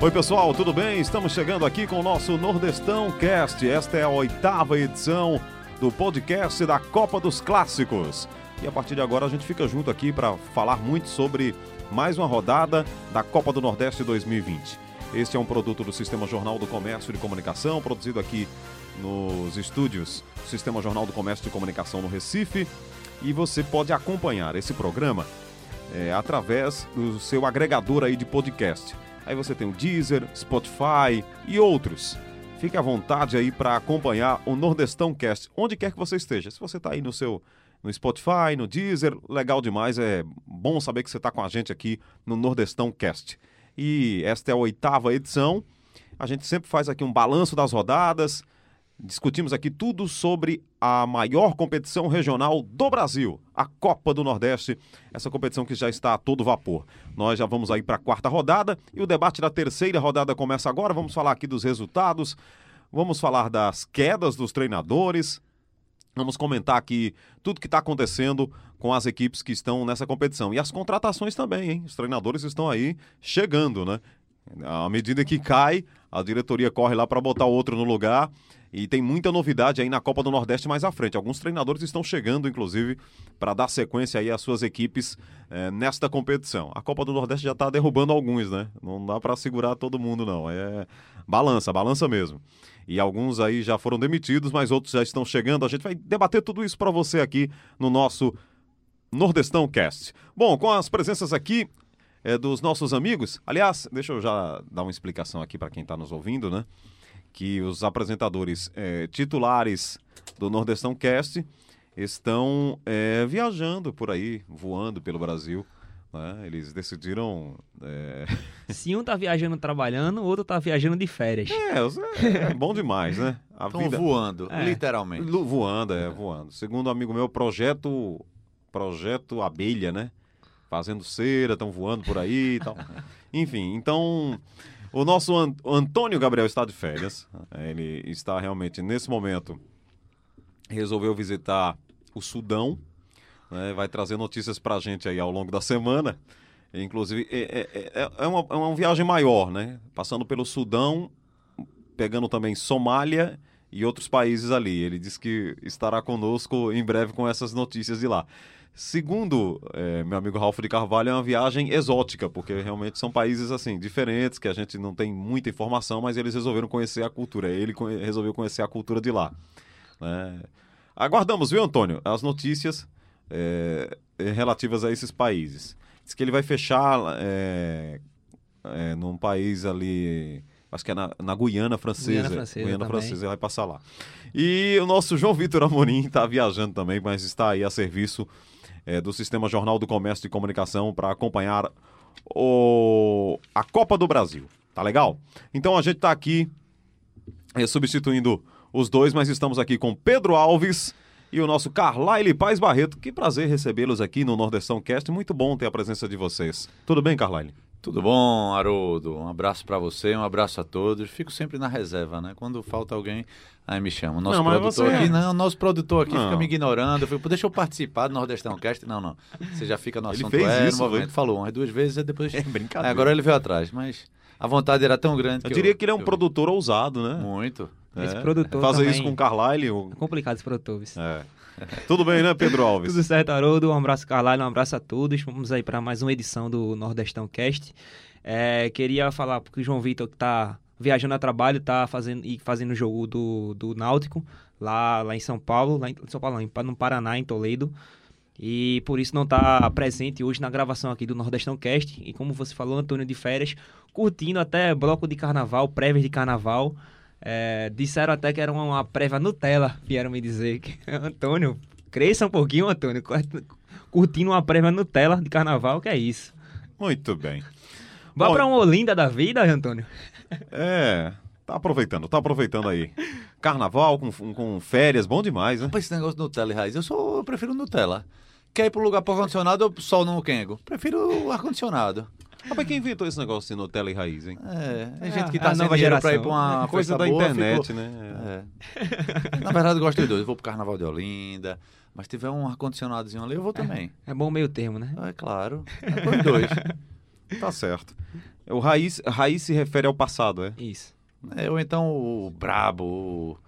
Oi, pessoal, tudo bem? Estamos chegando aqui com o nosso Nordestão Cast. Esta é a oitava edição do podcast da Copa dos Clássicos. E a partir de agora a gente fica junto aqui para falar muito sobre mais uma rodada da Copa do Nordeste 2020. Este é um produto do Sistema Jornal do Comércio de Comunicação, produzido aqui nos estúdios do Sistema Jornal do Comércio de Comunicação no Recife. E você pode acompanhar esse programa é, através do seu agregador aí de podcast. Aí você tem o Deezer, Spotify e outros. Fique à vontade aí para acompanhar o Nordestão Cast, onde quer que você esteja. Se você está aí no seu no Spotify, no Deezer, legal demais. É bom saber que você está com a gente aqui no Nordestão Cast. E esta é a oitava edição. A gente sempre faz aqui um balanço das rodadas. Discutimos aqui tudo sobre a maior competição regional do Brasil, a Copa do Nordeste, essa competição que já está a todo vapor. Nós já vamos aí para a quarta rodada e o debate da terceira rodada começa agora. Vamos falar aqui dos resultados, vamos falar das quedas dos treinadores, Vamos comentar aqui tudo que está acontecendo com as equipes que estão nessa competição. E as contratações também, hein? Os treinadores estão aí chegando, né? À medida que cai, a diretoria corre lá para botar outro no lugar. E tem muita novidade aí na Copa do Nordeste mais à frente. Alguns treinadores estão chegando, inclusive, para dar sequência aí às suas equipes é, nesta competição. A Copa do Nordeste já está derrubando alguns, né? Não dá para segurar todo mundo, não. É balança, balança mesmo. E alguns aí já foram demitidos, mas outros já estão chegando. A gente vai debater tudo isso para você aqui no nosso Nordestão Cast. Bom, com as presenças aqui é, dos nossos amigos. Aliás, deixa eu já dar uma explicação aqui para quem está nos ouvindo, né? Que os apresentadores é, titulares do Nordestão Cast estão é, viajando por aí, voando pelo Brasil. Né? Eles decidiram. É... Se um tá viajando trabalhando, o outro tá viajando de férias. É, é bom demais, né? Estão vida... voando, é. literalmente. Voando, é, voando. Segundo um amigo meu, projeto. Projeto Abelha, né? Fazendo cera, estão voando por aí e tal. Enfim, então. O nosso Antônio Gabriel está de férias. Ele está realmente, nesse momento, resolveu visitar o Sudão. Né? Vai trazer notícias para a gente aí ao longo da semana. Inclusive, é, é, é, é, uma, é uma viagem maior, né? Passando pelo Sudão, pegando também Somália e outros países ali. Ele disse que estará conosco em breve com essas notícias de lá. Segundo é, meu amigo Ralph de Carvalho, é uma viagem exótica, porque realmente são países assim diferentes, que a gente não tem muita informação, mas eles resolveram conhecer a cultura. Ele resolveu conhecer a cultura de lá. Né? Aguardamos, viu, Antônio, as notícias é, relativas a esses países. Diz que ele vai fechar é, é, num país ali acho que é na, na Guiana Francesa. Guiana Francesa, Guiana Francesa, vai passar lá. E o nosso João Vitor Amorim está viajando também, mas está aí a serviço é, do Sistema Jornal do Comércio e Comunicação para acompanhar o... a Copa do Brasil. Tá legal? Então a gente está aqui é, substituindo os dois, mas estamos aqui com Pedro Alves e o nosso Carlyle Paz Barreto. Que prazer recebê-los aqui no Nordestão Cast. Muito bom ter a presença de vocês. Tudo bem, Carlyle? Tudo bom, Haroldo? Um abraço para você, um abraço a todos. Fico sempre na reserva, né? Quando falta alguém, aí me chama. O nosso não, produtor aqui, é... não, nosso produtor aqui não. fica me ignorando. Eu fico, deixa eu participar do Nordestão Cast. Não, não. Você já fica no assunto ele fez é, isso, no movimento. Falou umas duas vezes, depois. É brincadeira. Agora ele veio atrás, mas a vontade era tão grande eu que diria eu, que ele é um produtor ousado, né? Muito. Esse é. produtor. Fazer também... isso com o Carlyle. É complicado esse produtor. É. Tudo bem, né, Pedro Alves? Tudo certo, Haroldo. Um abraço, Carlyle. Um abraço a todos. Vamos aí para mais uma edição do Nordestão Cast. É, queria falar porque o João Vitor que tá viajando a trabalho, tá fazendo e fazendo o jogo do, do Náutico lá, lá em São Paulo, lá em São Paulo, não, no Paraná, em Toledo. E por isso não está presente hoje na gravação aqui do Nordestão Cast. E como você falou, Antônio de férias, curtindo até bloco de carnaval, prévias de carnaval. É, disseram até que era uma, uma prévia Nutella, vieram me dizer. Que, Antônio, cresça um pouquinho, Antônio. Curtindo uma prévia Nutella de carnaval, que é isso. Muito bem. Vá para uma Olinda da vida, Antônio. É, tá aproveitando, tá aproveitando aí. Carnaval com, com férias, bom demais, né? Rapaz, esse negócio de Nutella e raiz, eu, sou, eu prefiro Nutella. Quer ir pro lugar para ar-condicionado ou sol no Kengo? Prefiro o ar-condicionado. Rapaz, quem inventou esse negócio de Nutella e raiz, hein? É, tem é, gente que tá sem dinheiro pra ir pra uma é, coisa da boa, internet, ficou... né? É. Na verdade, eu gosto de dois. Eu vou pro Carnaval de Olinda, mas se tiver um ar-condicionadozinho ali, eu vou também. É, é bom meio termo, né? É claro. É dois. Tá certo. O raiz, raiz se refere ao passado, é? Isso. É, ou então o brabo, o...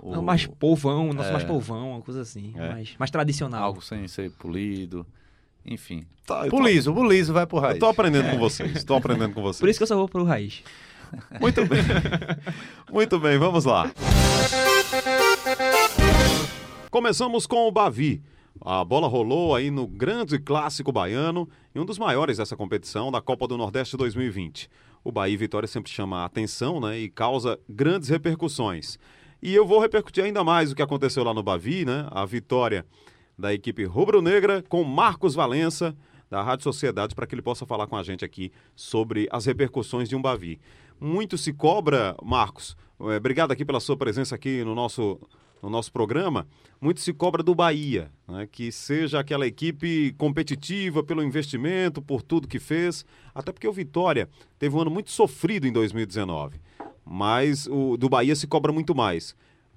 o... Não, mais povão, nosso é... mais povão, uma coisa assim, é. mais, mais tradicional. Algo sem ser polido. Enfim. Tá, pro liso, o liso vai pro raiz. Eu tô aprendendo é. com vocês, tô aprendendo com vocês. Por isso que eu só vou pro raiz. Muito bem. Muito bem, vamos lá. Começamos com o Bavi. A bola rolou aí no grande clássico baiano e um dos maiores dessa competição da Copa do Nordeste 2020. O Bahia Vitória sempre chama a atenção né, e causa grandes repercussões. E eu vou repercutir ainda mais o que aconteceu lá no Bavi, né? A vitória da equipe rubro-negra com Marcos Valença, da Rádio Sociedade, para que ele possa falar com a gente aqui sobre as repercussões de um Bavi. Muito se cobra, Marcos, é, obrigado aqui pela sua presença aqui no nosso, no nosso programa. Muito se cobra do Bahia, né, que seja aquela equipe competitiva pelo investimento, por tudo que fez, até porque o Vitória teve um ano muito sofrido em 2019. Mas o do Bahia se cobra muito mais.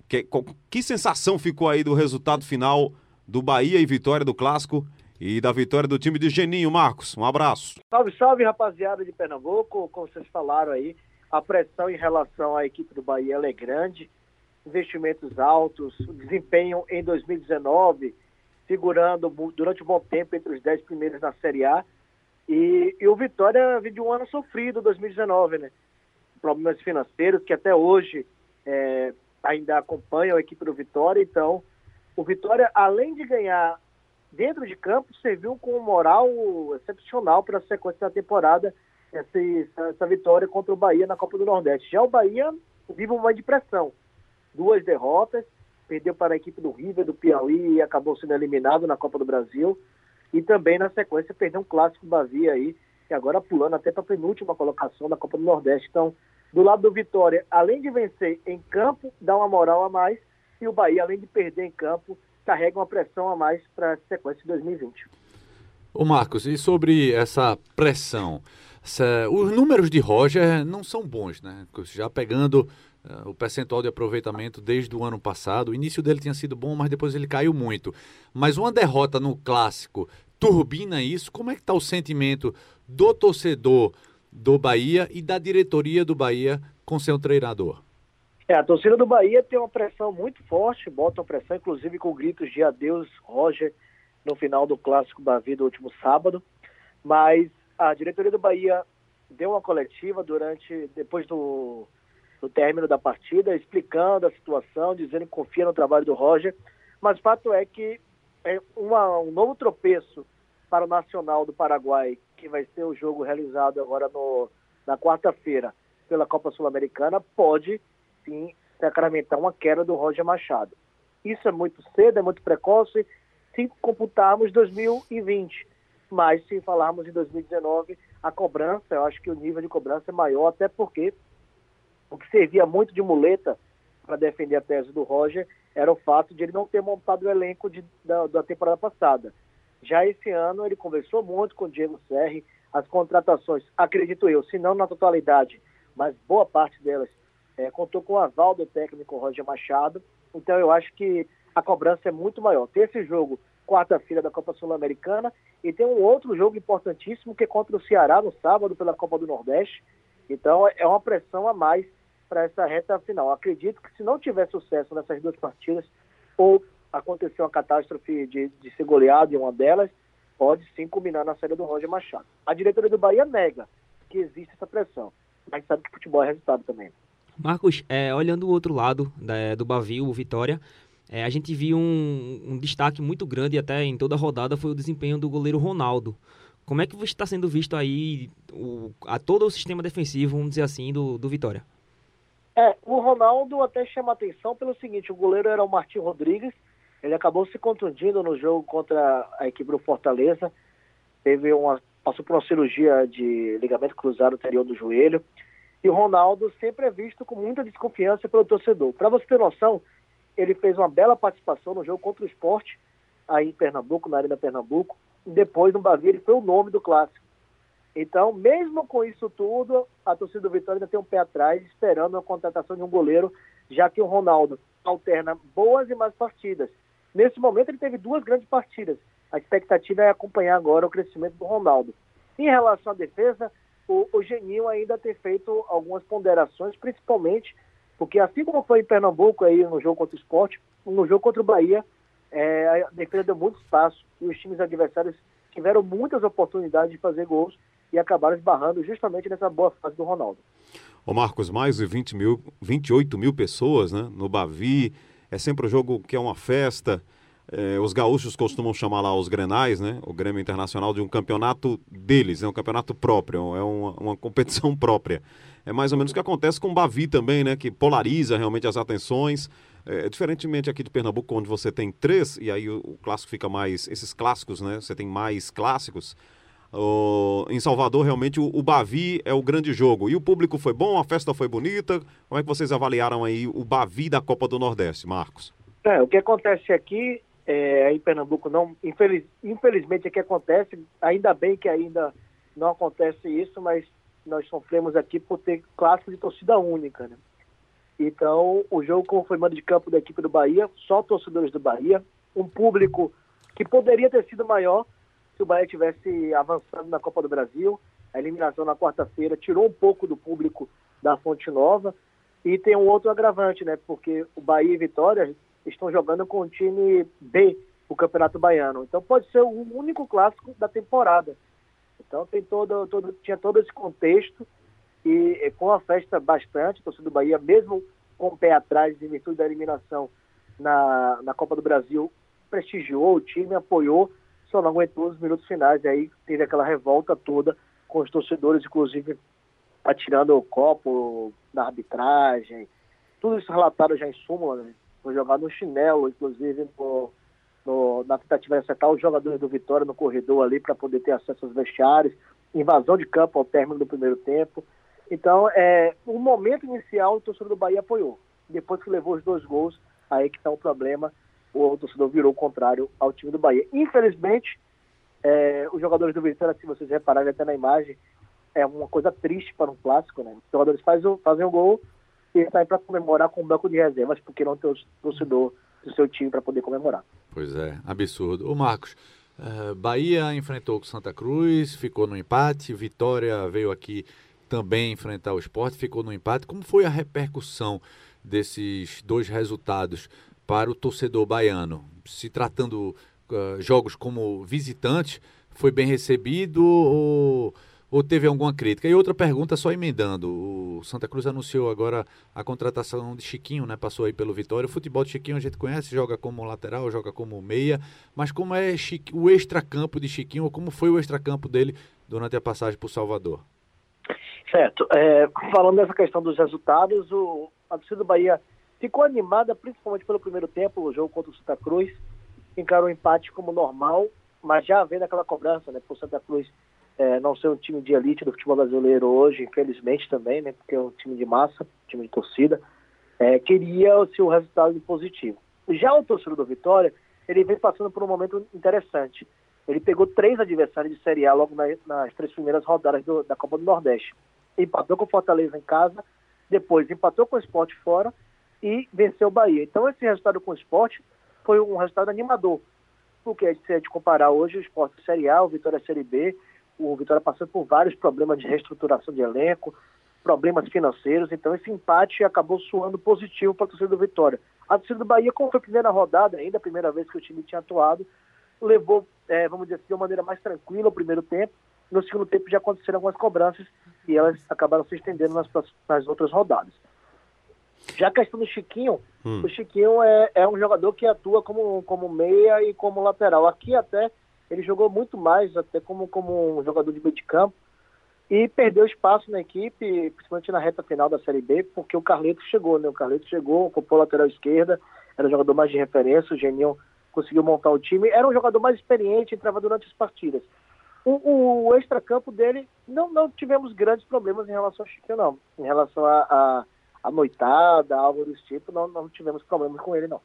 Que, que sensação ficou aí do resultado final do Bahia e Vitória do Clássico e da vitória do time de Geninho, Marcos? Um abraço. Salve, salve, rapaziada de Pernambuco. Como vocês falaram aí, a pressão em relação à equipe do Bahia é grande, investimentos altos, desempenho em 2019, figurando durante um bom tempo entre os 10 primeiros na Série A. E, e o Vitória vive um ano sofrido, 2019, né? Problemas financeiros que até hoje é, ainda acompanham a equipe do Vitória. Então, o Vitória, além de ganhar dentro de campo, serviu com um moral excepcional para a sequência da temporada essa, essa vitória contra o Bahia na Copa do Nordeste. Já o Bahia vive uma depressão. Duas derrotas, perdeu para a equipe do River, do Piauí e acabou sendo eliminado na Copa do Brasil. E também na sequência perdeu um clássico Bahia aí, que agora pulando até para a penúltima colocação da Copa do Nordeste. Então, do lado do Vitória, além de vencer em campo, dá uma moral a mais. E o Bahia, além de perder em campo, carrega uma pressão a mais para a sequência de 2020. Ô Marcos, e sobre essa pressão? Os números de Roger não são bons, né? Já pegando uh, o percentual de aproveitamento desde o ano passado, o início dele tinha sido bom, mas depois ele caiu muito. Mas uma derrota no clássico turbina isso? Como é que está o sentimento do torcedor do Bahia e da diretoria do Bahia com seu treinador? É, a torcida do Bahia tem uma pressão muito forte, bota uma pressão, inclusive com gritos de adeus, Roger, no final do clássico Bavi do último sábado. Mas a diretoria do Bahia deu uma coletiva durante, depois do, do término da partida, explicando a situação, dizendo que confia no trabalho do Roger. Mas fato é que é uma, um novo tropeço para o Nacional do Paraguai, que vai ser o jogo realizado agora no, na quarta-feira pela Copa Sul-Americana, pode sim sacramentar uma queda do Roger Machado. Isso é muito cedo, é muito precoce, se computarmos 2020. Mas se falarmos em 2019, a cobrança, eu acho que o nível de cobrança é maior, até porque o que servia muito de muleta para defender a tese do Roger era o fato de ele não ter montado o elenco de, da, da temporada passada. Já esse ano ele conversou muito com o Diego Serri, as contratações, acredito eu, se não na totalidade, mas boa parte delas, é, contou com o aval do técnico Roger Machado. Então eu acho que a cobrança é muito maior. Tem esse jogo quarta-feira da Copa Sul-Americana e tem um outro jogo importantíssimo que é contra o Ceará no sábado pela Copa do Nordeste. Então é uma pressão a mais para essa reta final. Acredito que se não tiver sucesso nessas duas partidas ou acontecer uma catástrofe de, de ser goleado em uma delas, pode sim culminar na saída do Roger Machado. A diretoria do Bahia nega que existe essa pressão, mas sabe que futebol é resultado também. Marcos, é, olhando o outro lado da, do Bavio, o Vitória, é, a gente viu um, um, destaque muito grande até em toda a rodada foi o desempenho do goleiro Ronaldo. Como é que está sendo visto aí o, a todo o sistema defensivo, vamos dizer assim, do, do Vitória? É, o Ronaldo até chama atenção pelo seguinte, o goleiro era o Martim Rodrigues, ele acabou se contundindo no jogo contra a equipe do Fortaleza, teve uma, passou por uma cirurgia de ligamento cruzado anterior do joelho, e o Ronaldo sempre é visto com muita desconfiança pelo torcedor. Para você ter noção, ele fez uma bela participação no jogo contra o esporte, aí em Pernambuco, na Arena Pernambuco. E depois, no Bavi, ele foi o nome do clássico. Então, mesmo com isso tudo, a torcida do Vitória ainda tem um pé atrás, esperando a contratação de um goleiro, já que o Ronaldo alterna boas e más partidas. Nesse momento, ele teve duas grandes partidas. A expectativa é acompanhar agora o crescimento do Ronaldo. Em relação à defesa, o, o Geninho ainda ter feito algumas ponderações, principalmente porque assim como foi em Pernambuco aí no jogo contra o esporte, no jogo contra o Bahia, é, a defesa deu muito espaço e os times adversários tiveram muitas oportunidades de fazer gols e acabaram esbarrando justamente nessa boa fase do Ronaldo. Ô Marcos, mais de 20 mil, 28 mil pessoas né, no Bavi, é sempre um jogo que é uma festa. É, os gaúchos costumam chamar lá os Grenais, né? O Grêmio Internacional de um campeonato deles, é um campeonato próprio, é uma, uma competição própria. É mais ou menos o que acontece com o Bavi também, né? Que polariza realmente as atenções. É, diferentemente aqui de Pernambuco, onde você tem três, e aí o, o clássico fica mais. Esses clássicos, né? Você tem mais clássicos. Em Salvador, realmente, o, o, Bavi é o grande jogo. E o público foi bom, a festa foi bonita. Como é que vocês avaliaram aí o Bavi da Copa do Nordeste, Marcos? É, o que acontece aqui, é, em Pernambuco, não, infeliz, infelizmente, é que acontece, ainda bem que ainda não acontece isso, mas nós sofremos aqui por ter clássico de torcida única, né? Então, o jogo como foi mando de campo da equipe do Bahia, só torcedores do Bahia, um público que poderia ter sido maior se o Bahia tivesse avançando na Copa do Brasil. A eliminação na quarta-feira tirou um pouco do público da Fonte Nova. E tem um outro agravante, né? Porque o Bahia e Vitória estão jogando com o time B, o Campeonato Baiano. Então pode ser o único clássico da temporada. Então tem todo, todo, tinha todo esse contexto e, com a festa bastante, torcida do Bahia, mesmo com o pé atrás em virtude da eliminação na, na Copa do Brasil, prestigiou o time, apoiou, só não aguentou os minutos finais. E aí teve aquela revolta toda com os torcedores, inclusive atirando o copo na arbitragem. Tudo isso relatado já em súmula, né? Foi jogado no chinelo, inclusive no, no, na tentativa de acertar os jogadores do Vitória no corredor ali para poder ter acesso aos vestiários, invasão de campo ao término do primeiro tempo. Então, é, o momento inicial, o torcedor do Bahia apoiou. Depois que levou os dois gols, aí que está o problema. O torcedor virou o contrário ao time do Bahia. Infelizmente, é, os jogadores do Vitória, se vocês repararem até na imagem, é uma coisa triste para um clássico, né? Os jogadores fazem o, fazem o gol e saem para comemorar com o banco de reservas, porque não tem o torcedor do seu time para poder comemorar. Pois é, absurdo. O Marcos, uh, Bahia enfrentou o Santa Cruz, ficou no empate, Vitória veio aqui também enfrentar o esporte, ficou no empate. Como foi a repercussão desses dois resultados para o torcedor baiano? Se tratando uh, jogos como visitante, foi bem recebido ou, ou, teve alguma crítica? E outra pergunta, só emendando: o Santa Cruz anunciou agora a contratação de Chiquinho, né? Passou aí pelo Vitória. O futebol de Chiquinho a gente conhece, joga como lateral, joga como meia, mas como é o extracampo de Chiquinho, ou como foi o extracampo dele durante a passagem por Salvador? Certo. É, falando dessa questão dos resultados, o, a torcida do Bahia ficou animada, principalmente pelo primeiro tempo, o jogo contra o Santa Cruz. Encarou o empate como normal, mas já havendo aquela cobrança, né, por Santa Cruz é, não ser um time de elite do futebol brasileiro hoje, infelizmente também, né, porque é um time de massa, time de torcida, é, queria o seu resultado positivo. Já o torcedor do Vitória, ele vem passando por um momento interessante. Ele pegou três adversários de Série A logo na, nas três primeiras rodadas do, da Copa do Nordeste. Empatou com o Fortaleza em casa, depois empatou com o Esporte fora e venceu o Bahia. Então esse resultado com o Esporte foi um resultado animador. Porque se a gente comparar hoje o Esporte Série A, o Vitória Série B, o Vitória passando por vários problemas de reestruturação de elenco, problemas financeiros, então esse empate acabou suando positivo para a torcida do Vitória. A torcida do Bahia, como foi a primeira rodada, ainda a primeira vez que o time tinha atuado, levou, é, vamos dizer assim, de uma maneira mais tranquila o primeiro tempo. No segundo tempo já aconteceram algumas cobranças e elas acabaram se estendendo nas, nas outras rodadas. Já a questão do Chiquinho, hum. o Chiquinho é, é um jogador que atua como, como meia e como lateral. Aqui até ele jogou muito mais, até como, como um jogador de meio de campo, e perdeu espaço na equipe, principalmente na reta final da Série B, porque o Carleto chegou, né? O Carleto chegou, ocupou a lateral esquerda, era o jogador mais de referência, o Geninho conseguiu montar o time. Era um jogador mais experiente, entrava durante as partidas. O, o extracampo dele, não, não tivemos grandes problemas em relação ao Chiquinho, não. Em relação a, a, a noitada, algo desse tipo, não, não tivemos problemas com ele, não.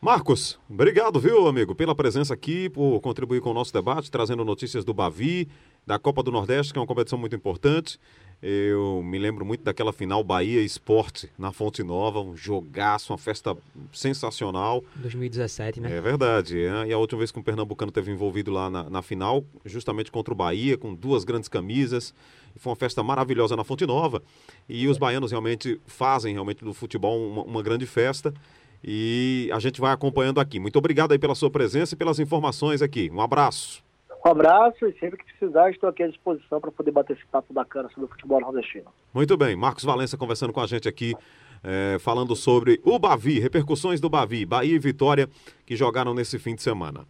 Marcos, obrigado, viu, amigo, pela presença aqui, por contribuir com o nosso debate, trazendo notícias do Bavi, da Copa do Nordeste, que é uma competição muito importante. Eu me lembro muito daquela final Bahia Esporte na Fonte Nova, um jogaço, uma festa sensacional. 2017, né? É verdade. É. E a última vez que um pernambucano teve envolvido lá na, na, final, justamente contra o Bahia, com duas grandes camisas. Foi uma festa maravilhosa na Fonte Nova. E os baianos realmente fazem realmente do futebol uma, uma grande festa. E a gente vai acompanhando aqui. Muito obrigado aí pela sua presença e pelas informações aqui. Um abraço. Um abraço e sempre que precisar estou aqui à disposição para poder bater esse papo bacana sobre o futebol nordestino. Muito bem, Marcos Valença conversando com a gente aqui, é, falando sobre o Bavi, repercussões do Bavi, Bahia e Vitória, que jogaram nesse fim de semana.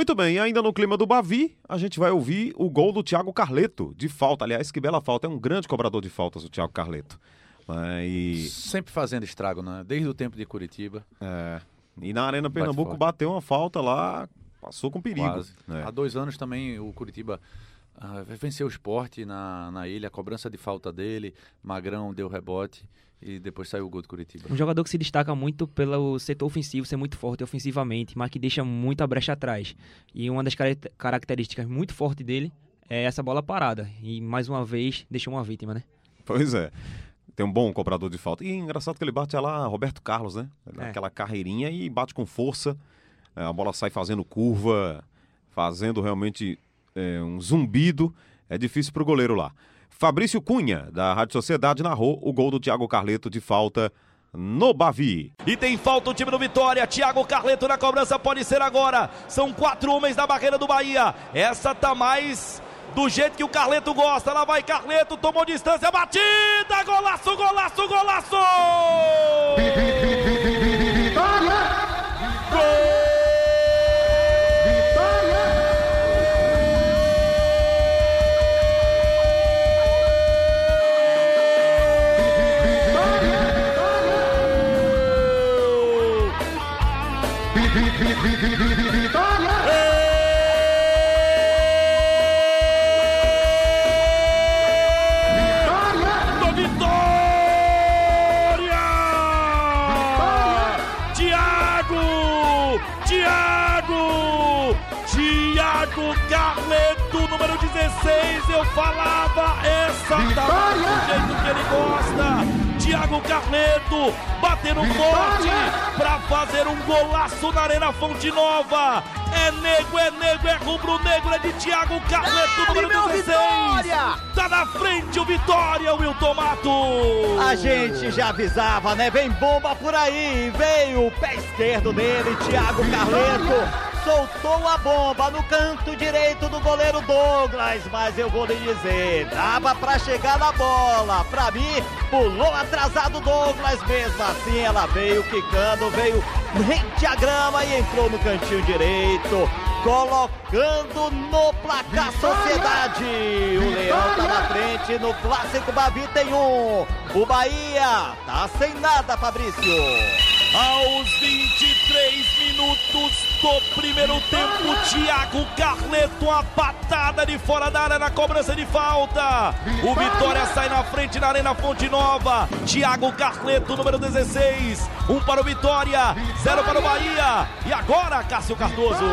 Muito bem, ainda no clima do Bavi, a gente vai ouvir o gol do Thiago Carleto, de falta. Aliás, que bela falta, é um grande cobrador de faltas o Thiago Carleto. É, e... Sempre fazendo estrago, né? Desde o tempo de Curitiba. É. E na Arena Pernambuco bateu uma falta lá, passou com perigo. É. Há dois anos também o Curitiba uh, venceu o esporte na, na ilha, a cobrança de falta dele, Magrão deu rebote e depois saiu o gol do Curitiba. Um jogador que se destaca muito pelo setor ofensivo, ser muito forte ofensivamente, mas que deixa muita brecha atrás. E uma das características muito fortes dele é essa bola parada. E mais uma vez deixou uma vítima, né? Pois é tem um bom cobrador de falta. E engraçado que ele bate lá Roberto Carlos, né? É. Aquela carreirinha e bate com força. É, a bola sai fazendo curva, fazendo realmente é, um zumbido. É difícil para o goleiro lá. Fabrício Cunha, da Rádio Sociedade, narrou o gol do Thiago Carleto de falta no Bavi. E tem falta o time do Vitória. Thiago Carleto na cobrança pode ser agora. São quatro homens na barreira do Bahia. Essa tá mais do jeito que o Carleto gosta. Lá vai Carleto, tomou distância, batida, golaço, golaço, golaço! Vitória! Gol! Eu falava, essa tá do jeito que ele gosta. Thiago Carleto batendo forte para fazer um golaço na Arena Fonte Nova. É nego, é nego, é rubro-negro, é de Thiago Carleto, número 16. Vitória! Tá na frente o Vitória, Wilton Mato. A gente já avisava, né? Vem bomba por aí. Veio o pé esquerdo dele, Thiago Carleto soltou a bomba no canto direito do goleiro Douglas, mas eu vou lhe dizer, dava para chegar na bola. Para mim, pulou atrasado Douglas, mesmo assim ela veio quicando, veio rente à grama e entrou no cantinho direito colocando no placar Sociedade. O Leão tá na frente no clássico Bavi tem um. O Bahia tá sem nada, Fabrício. Aos 23 minutos do primeiro tempo, Thiago Carleto, a patada de fora da área na cobrança de falta. O Vitória sai na frente na Arena Fonte Nova. Thiago Carleto, número 16. Um para o Vitória, zero para o Bahia. E agora, Cássio Cardoso.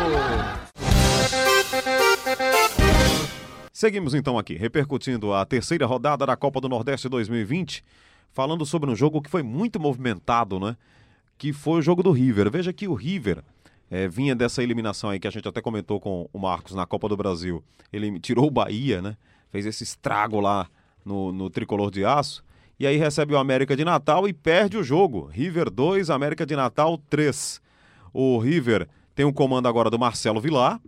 Seguimos então aqui, repercutindo a terceira rodada da Copa do Nordeste 2020, falando sobre um jogo que foi muito movimentado, né? que foi o jogo do River. Veja que o River é, vinha dessa eliminação aí que a gente até comentou com o Marcos na Copa do Brasil. Ele tirou o Bahia, né? Fez esse estrago lá no, no tricolor de aço. E aí recebe o América de Natal e perde o jogo. River 2, América de Natal 3. O River tem o um comando agora do Marcelo Vilar,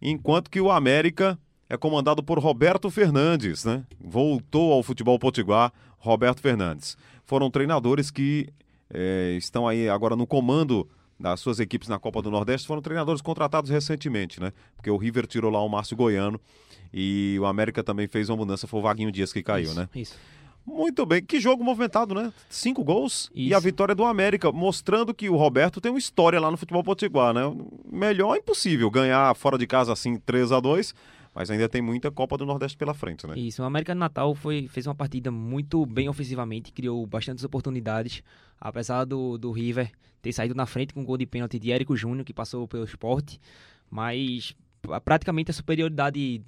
enquanto que o América é comandado por Roberto Fernandes, né? Voltou ao futebol potiguar Roberto Fernandes. Foram treinadores que é, estão aí agora no comando das suas equipes na Copa do Nordeste foram treinadores contratados recentemente, né? Porque o River tirou lá o Márcio Goiano e o América também fez uma mudança, foi o Vaguinho Dias que caiu, isso, né? Isso. Muito bem, que jogo movimentado, né? Cinco gols isso. e a vitória do América, mostrando que o Roberto tem uma história lá no futebol potiguar, né? Melhor impossível ganhar fora de casa assim 3 a 2 mas ainda tem muita Copa do Nordeste pela frente, né? Isso, o América de Natal foi, fez uma partida muito bem ofensivamente, criou bastantes oportunidades, apesar do, do River ter saído na frente com um gol de pênalti de Érico Júnior, que passou pelo esporte, mas praticamente a superioridade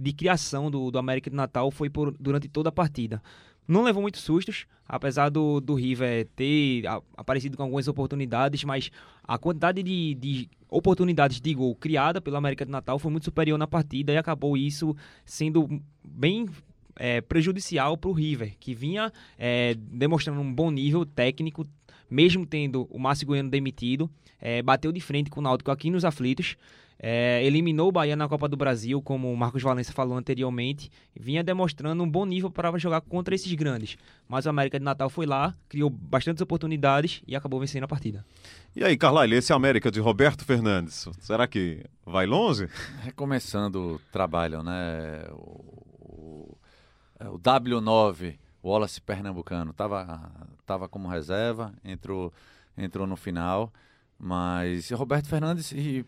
de criação do, do América de Natal foi por, durante toda a partida. Não levou muitos sustos, apesar do, do River ter aparecido com algumas oportunidades, mas a quantidade de, de oportunidades de gol criada pelo América de Natal foi muito superior na partida e acabou isso sendo bem é, prejudicial para o River, que vinha é, demonstrando um bom nível técnico, mesmo tendo o Márcio Goiano demitido, é, bateu de frente com o Náutico aqui nos aflitos, é, eliminou o Bahia na Copa do Brasil, como o Marcos Valença falou anteriormente, vinha demonstrando um bom nível para jogar contra esses grandes. Mas o América de Natal foi lá, criou bastantes oportunidades e acabou vencendo a partida. E aí, Carlyle, esse América de Roberto Fernandes, será que vai longe? Recomeçando o trabalho, né? O, o, o W9, o Wallace Pernambucano, estava tava como reserva, entrou, entrou no final. Mas Roberto Fernandes, e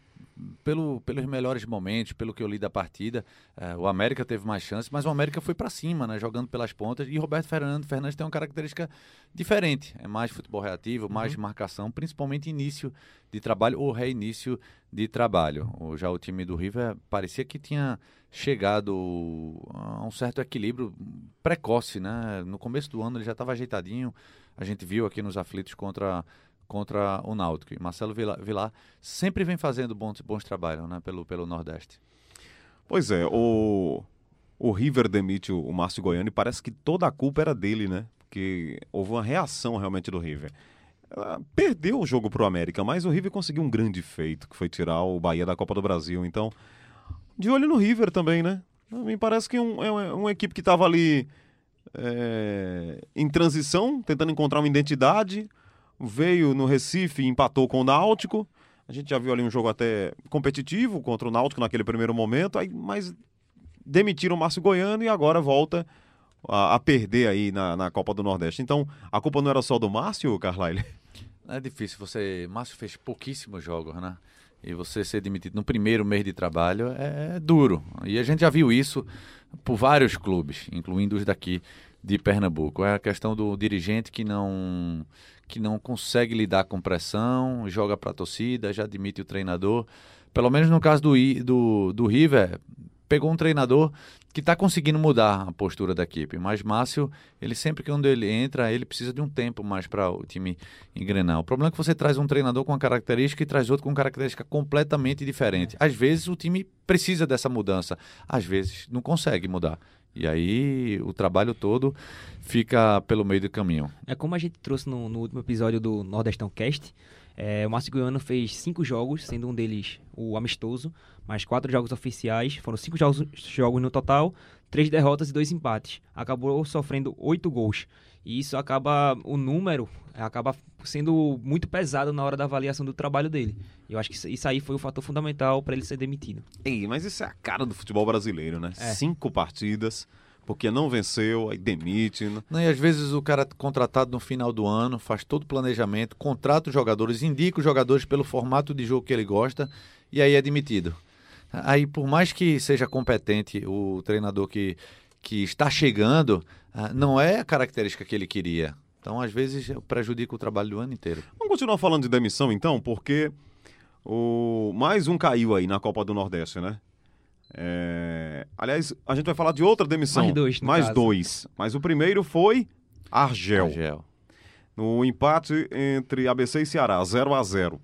pelo, pelos melhores momentos, pelo que eu li da partida, eh, o América teve mais chance, mas o América foi para cima, né, jogando pelas pontas. E Roberto Fernandes, Fernandes tem uma característica diferente: é mais futebol reativo, mais uhum. marcação, principalmente início de trabalho ou reinício de trabalho. O, já o time do River parecia que tinha chegado a um certo equilíbrio precoce, né? No começo do ano ele já estava ajeitadinho. A gente viu aqui nos aflitos contra contra o Náutico. E Marcelo Vilar, sempre vem fazendo bons, bons trabalhos né, pelo, pelo Nordeste. Pois é, o, o River demite o, o Márcio Goiano e parece que toda a culpa era dele, né? Porque houve uma reação realmente do River. Ela perdeu o jogo pro América, mas o River conseguiu um grande feito, que foi tirar o Bahia da Copa do Brasil. Então, de olho no River também, né? Me parece que um, é uma, uma equipe que estava ali é, em transição, tentando encontrar uma identidade veio no Recife e empatou com o Náutico. A gente já viu ali um jogo até competitivo contra o Náutico naquele primeiro momento, aí, mas demitiram o Márcio Goiano e agora volta a, a perder aí na, na, Copa do Nordeste. Então, a culpa não era só do Márcio, Carlyle? É difícil, você. Márcio fez pouquíssimos jogos, né? E você ser demitido no primeiro mês de trabalho é, duro. E a gente já viu isso por vários clubes, incluindo os daqui de Pernambuco. É a questão do dirigente que não que não consegue lidar com pressão, joga para a torcida, já admite o treinador. Pelo menos no caso do, do, do River, pegou um treinador que está conseguindo mudar a postura da equipe. Mas Márcio, ele sempre que quando ele entra, ele precisa de um tempo mais para o time engrenar. O problema é que você traz um treinador com uma característica e traz outro com uma característica completamente diferente. Às vezes o time precisa dessa mudança, às vezes não consegue mudar. E aí o trabalho todo fica pelo meio do caminho. É como a gente trouxe no, no último episódio do Nordestão Cast. É, o Márcio Goiano fez cinco jogos, sendo um deles o amistoso, mais quatro jogos oficiais. Foram cinco jogos, jogos no total, três derrotas e dois empates. Acabou sofrendo oito gols. E isso acaba, o número acaba sendo muito pesado na hora da avaliação do trabalho dele. Eu acho que isso aí foi o fator fundamental para ele ser demitido. Ei, mas isso é a cara do futebol brasileiro, né? É. Cinco partidas, porque não venceu, aí demite. Né? Não, e às vezes o cara é contratado no final do ano, faz todo o planejamento, contrata os jogadores, indica os jogadores pelo formato de jogo que ele gosta e aí é demitido. Aí, por mais que seja competente o treinador que, que está chegando, ah, não é a característica que ele queria. Então, às vezes, prejudica o trabalho do ano inteiro. Vamos continuar falando de demissão, então, porque o mais um caiu aí na Copa do Nordeste, né? É... Aliás, a gente vai falar de outra demissão. Mais dois, Mais caso. dois. Mas o primeiro foi Argel. Argel. No empate entre ABC e Ceará, 0 a 0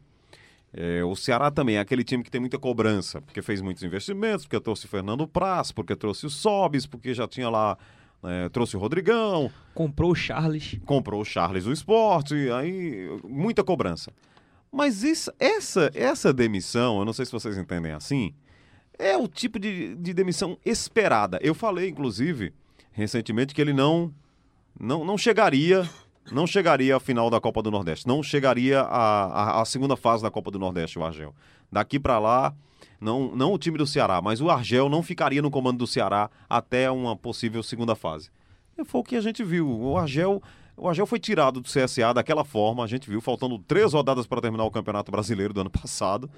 é, o Ceará também é aquele time que tem muita cobrança, porque fez muitos investimentos, porque trouxe Fernando Praz, porque trouxe o Sobis, porque já tinha lá é, trouxe o Rodrigão. Comprou o Charles. Comprou o Charles do esporte, aí muita cobrança. Mas isso, essa, essa demissão, eu não sei se vocês entendem assim, é o tipo de, de demissão esperada. Eu falei, inclusive, recentemente, que ele não, não, não chegaria não chegaria à final da Copa do Nordeste, não chegaria à, segunda fase da Copa do Nordeste, o Argel. Daqui para lá, não, não o time do Ceará, mas o Argel não ficaria no comando do Ceará até uma possível segunda fase. E foi o que a gente viu. O Argel, o Argel foi tirado do CSA daquela forma, a gente viu, faltando três rodadas para terminar o Campeonato Brasileiro do ano passado.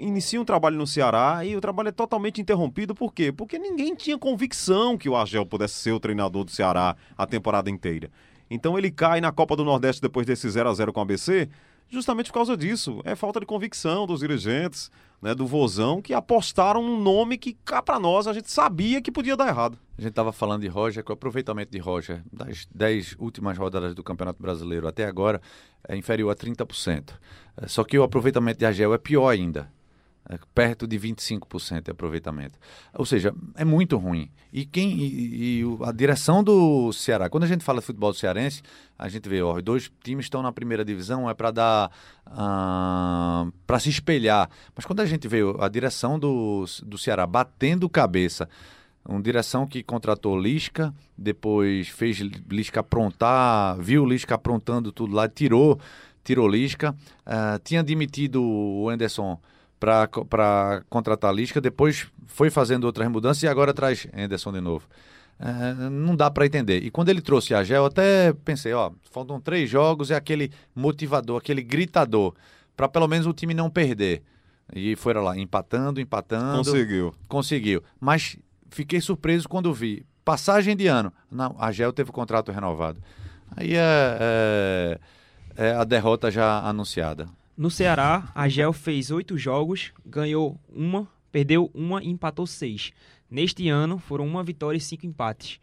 Inicia um trabalho no Ceará e o trabalho é totalmente interrompido. Por quê? Porque ninguém tinha convicção que o Argel pudesse ser o treinador do Ceará a temporada inteira. Então ele cai na Copa do Nordeste depois desse 0 a 0 com o ABC justamente por causa disso. É falta de convicção dos dirigentes. né, do Vozão que apostaram num nome que cá para nós a gente sabia que podia dar errado. A gente estava falando de Roger, que o aproveitamento de Roger das 10 últimas rodadas do Campeonato Brasileiro até agora é inferior a 30%. É, só que o aproveitamento de Agel é pior ainda. É perto de 25% de aproveitamento. Ou seja, é muito ruim. E quem e, e, a direção do Ceará, quando a gente fala de futebol cearense, a gente vê, ó, dois times estão na primeira divisão, é para dar uh, para se espelhar. Mas quando a gente vê a direção do, do Ceará batendo cabeça, uma direção que contratou Lisca, depois fez Lisca aprontar, viu Lisca aprontando tudo lá, tirou, tirou Lisca, uh, tinha demitido o Anderson para contratar Lisca, depois foi fazendo outras mudanças e agora traz Anderson de novo. É, não dá para entender. E quando ele trouxe a Gel, até pensei, ó, faltam três jogos, é aquele motivador, aquele gritador, para pelo menos o time não perder. E foram lá, empatando, empatando. Conseguiu. Conseguiu. Mas fiquei surpreso quando vi. Passagem de ano. Não, a Gel teve o contrato renovado. Aí é, é, é a derrota já anunciada. No Ceará, a Gel fez oito jogos, ganhou uma, perdeu uma e empatou seis. Neste ano, foram uma vitória e cinco empates.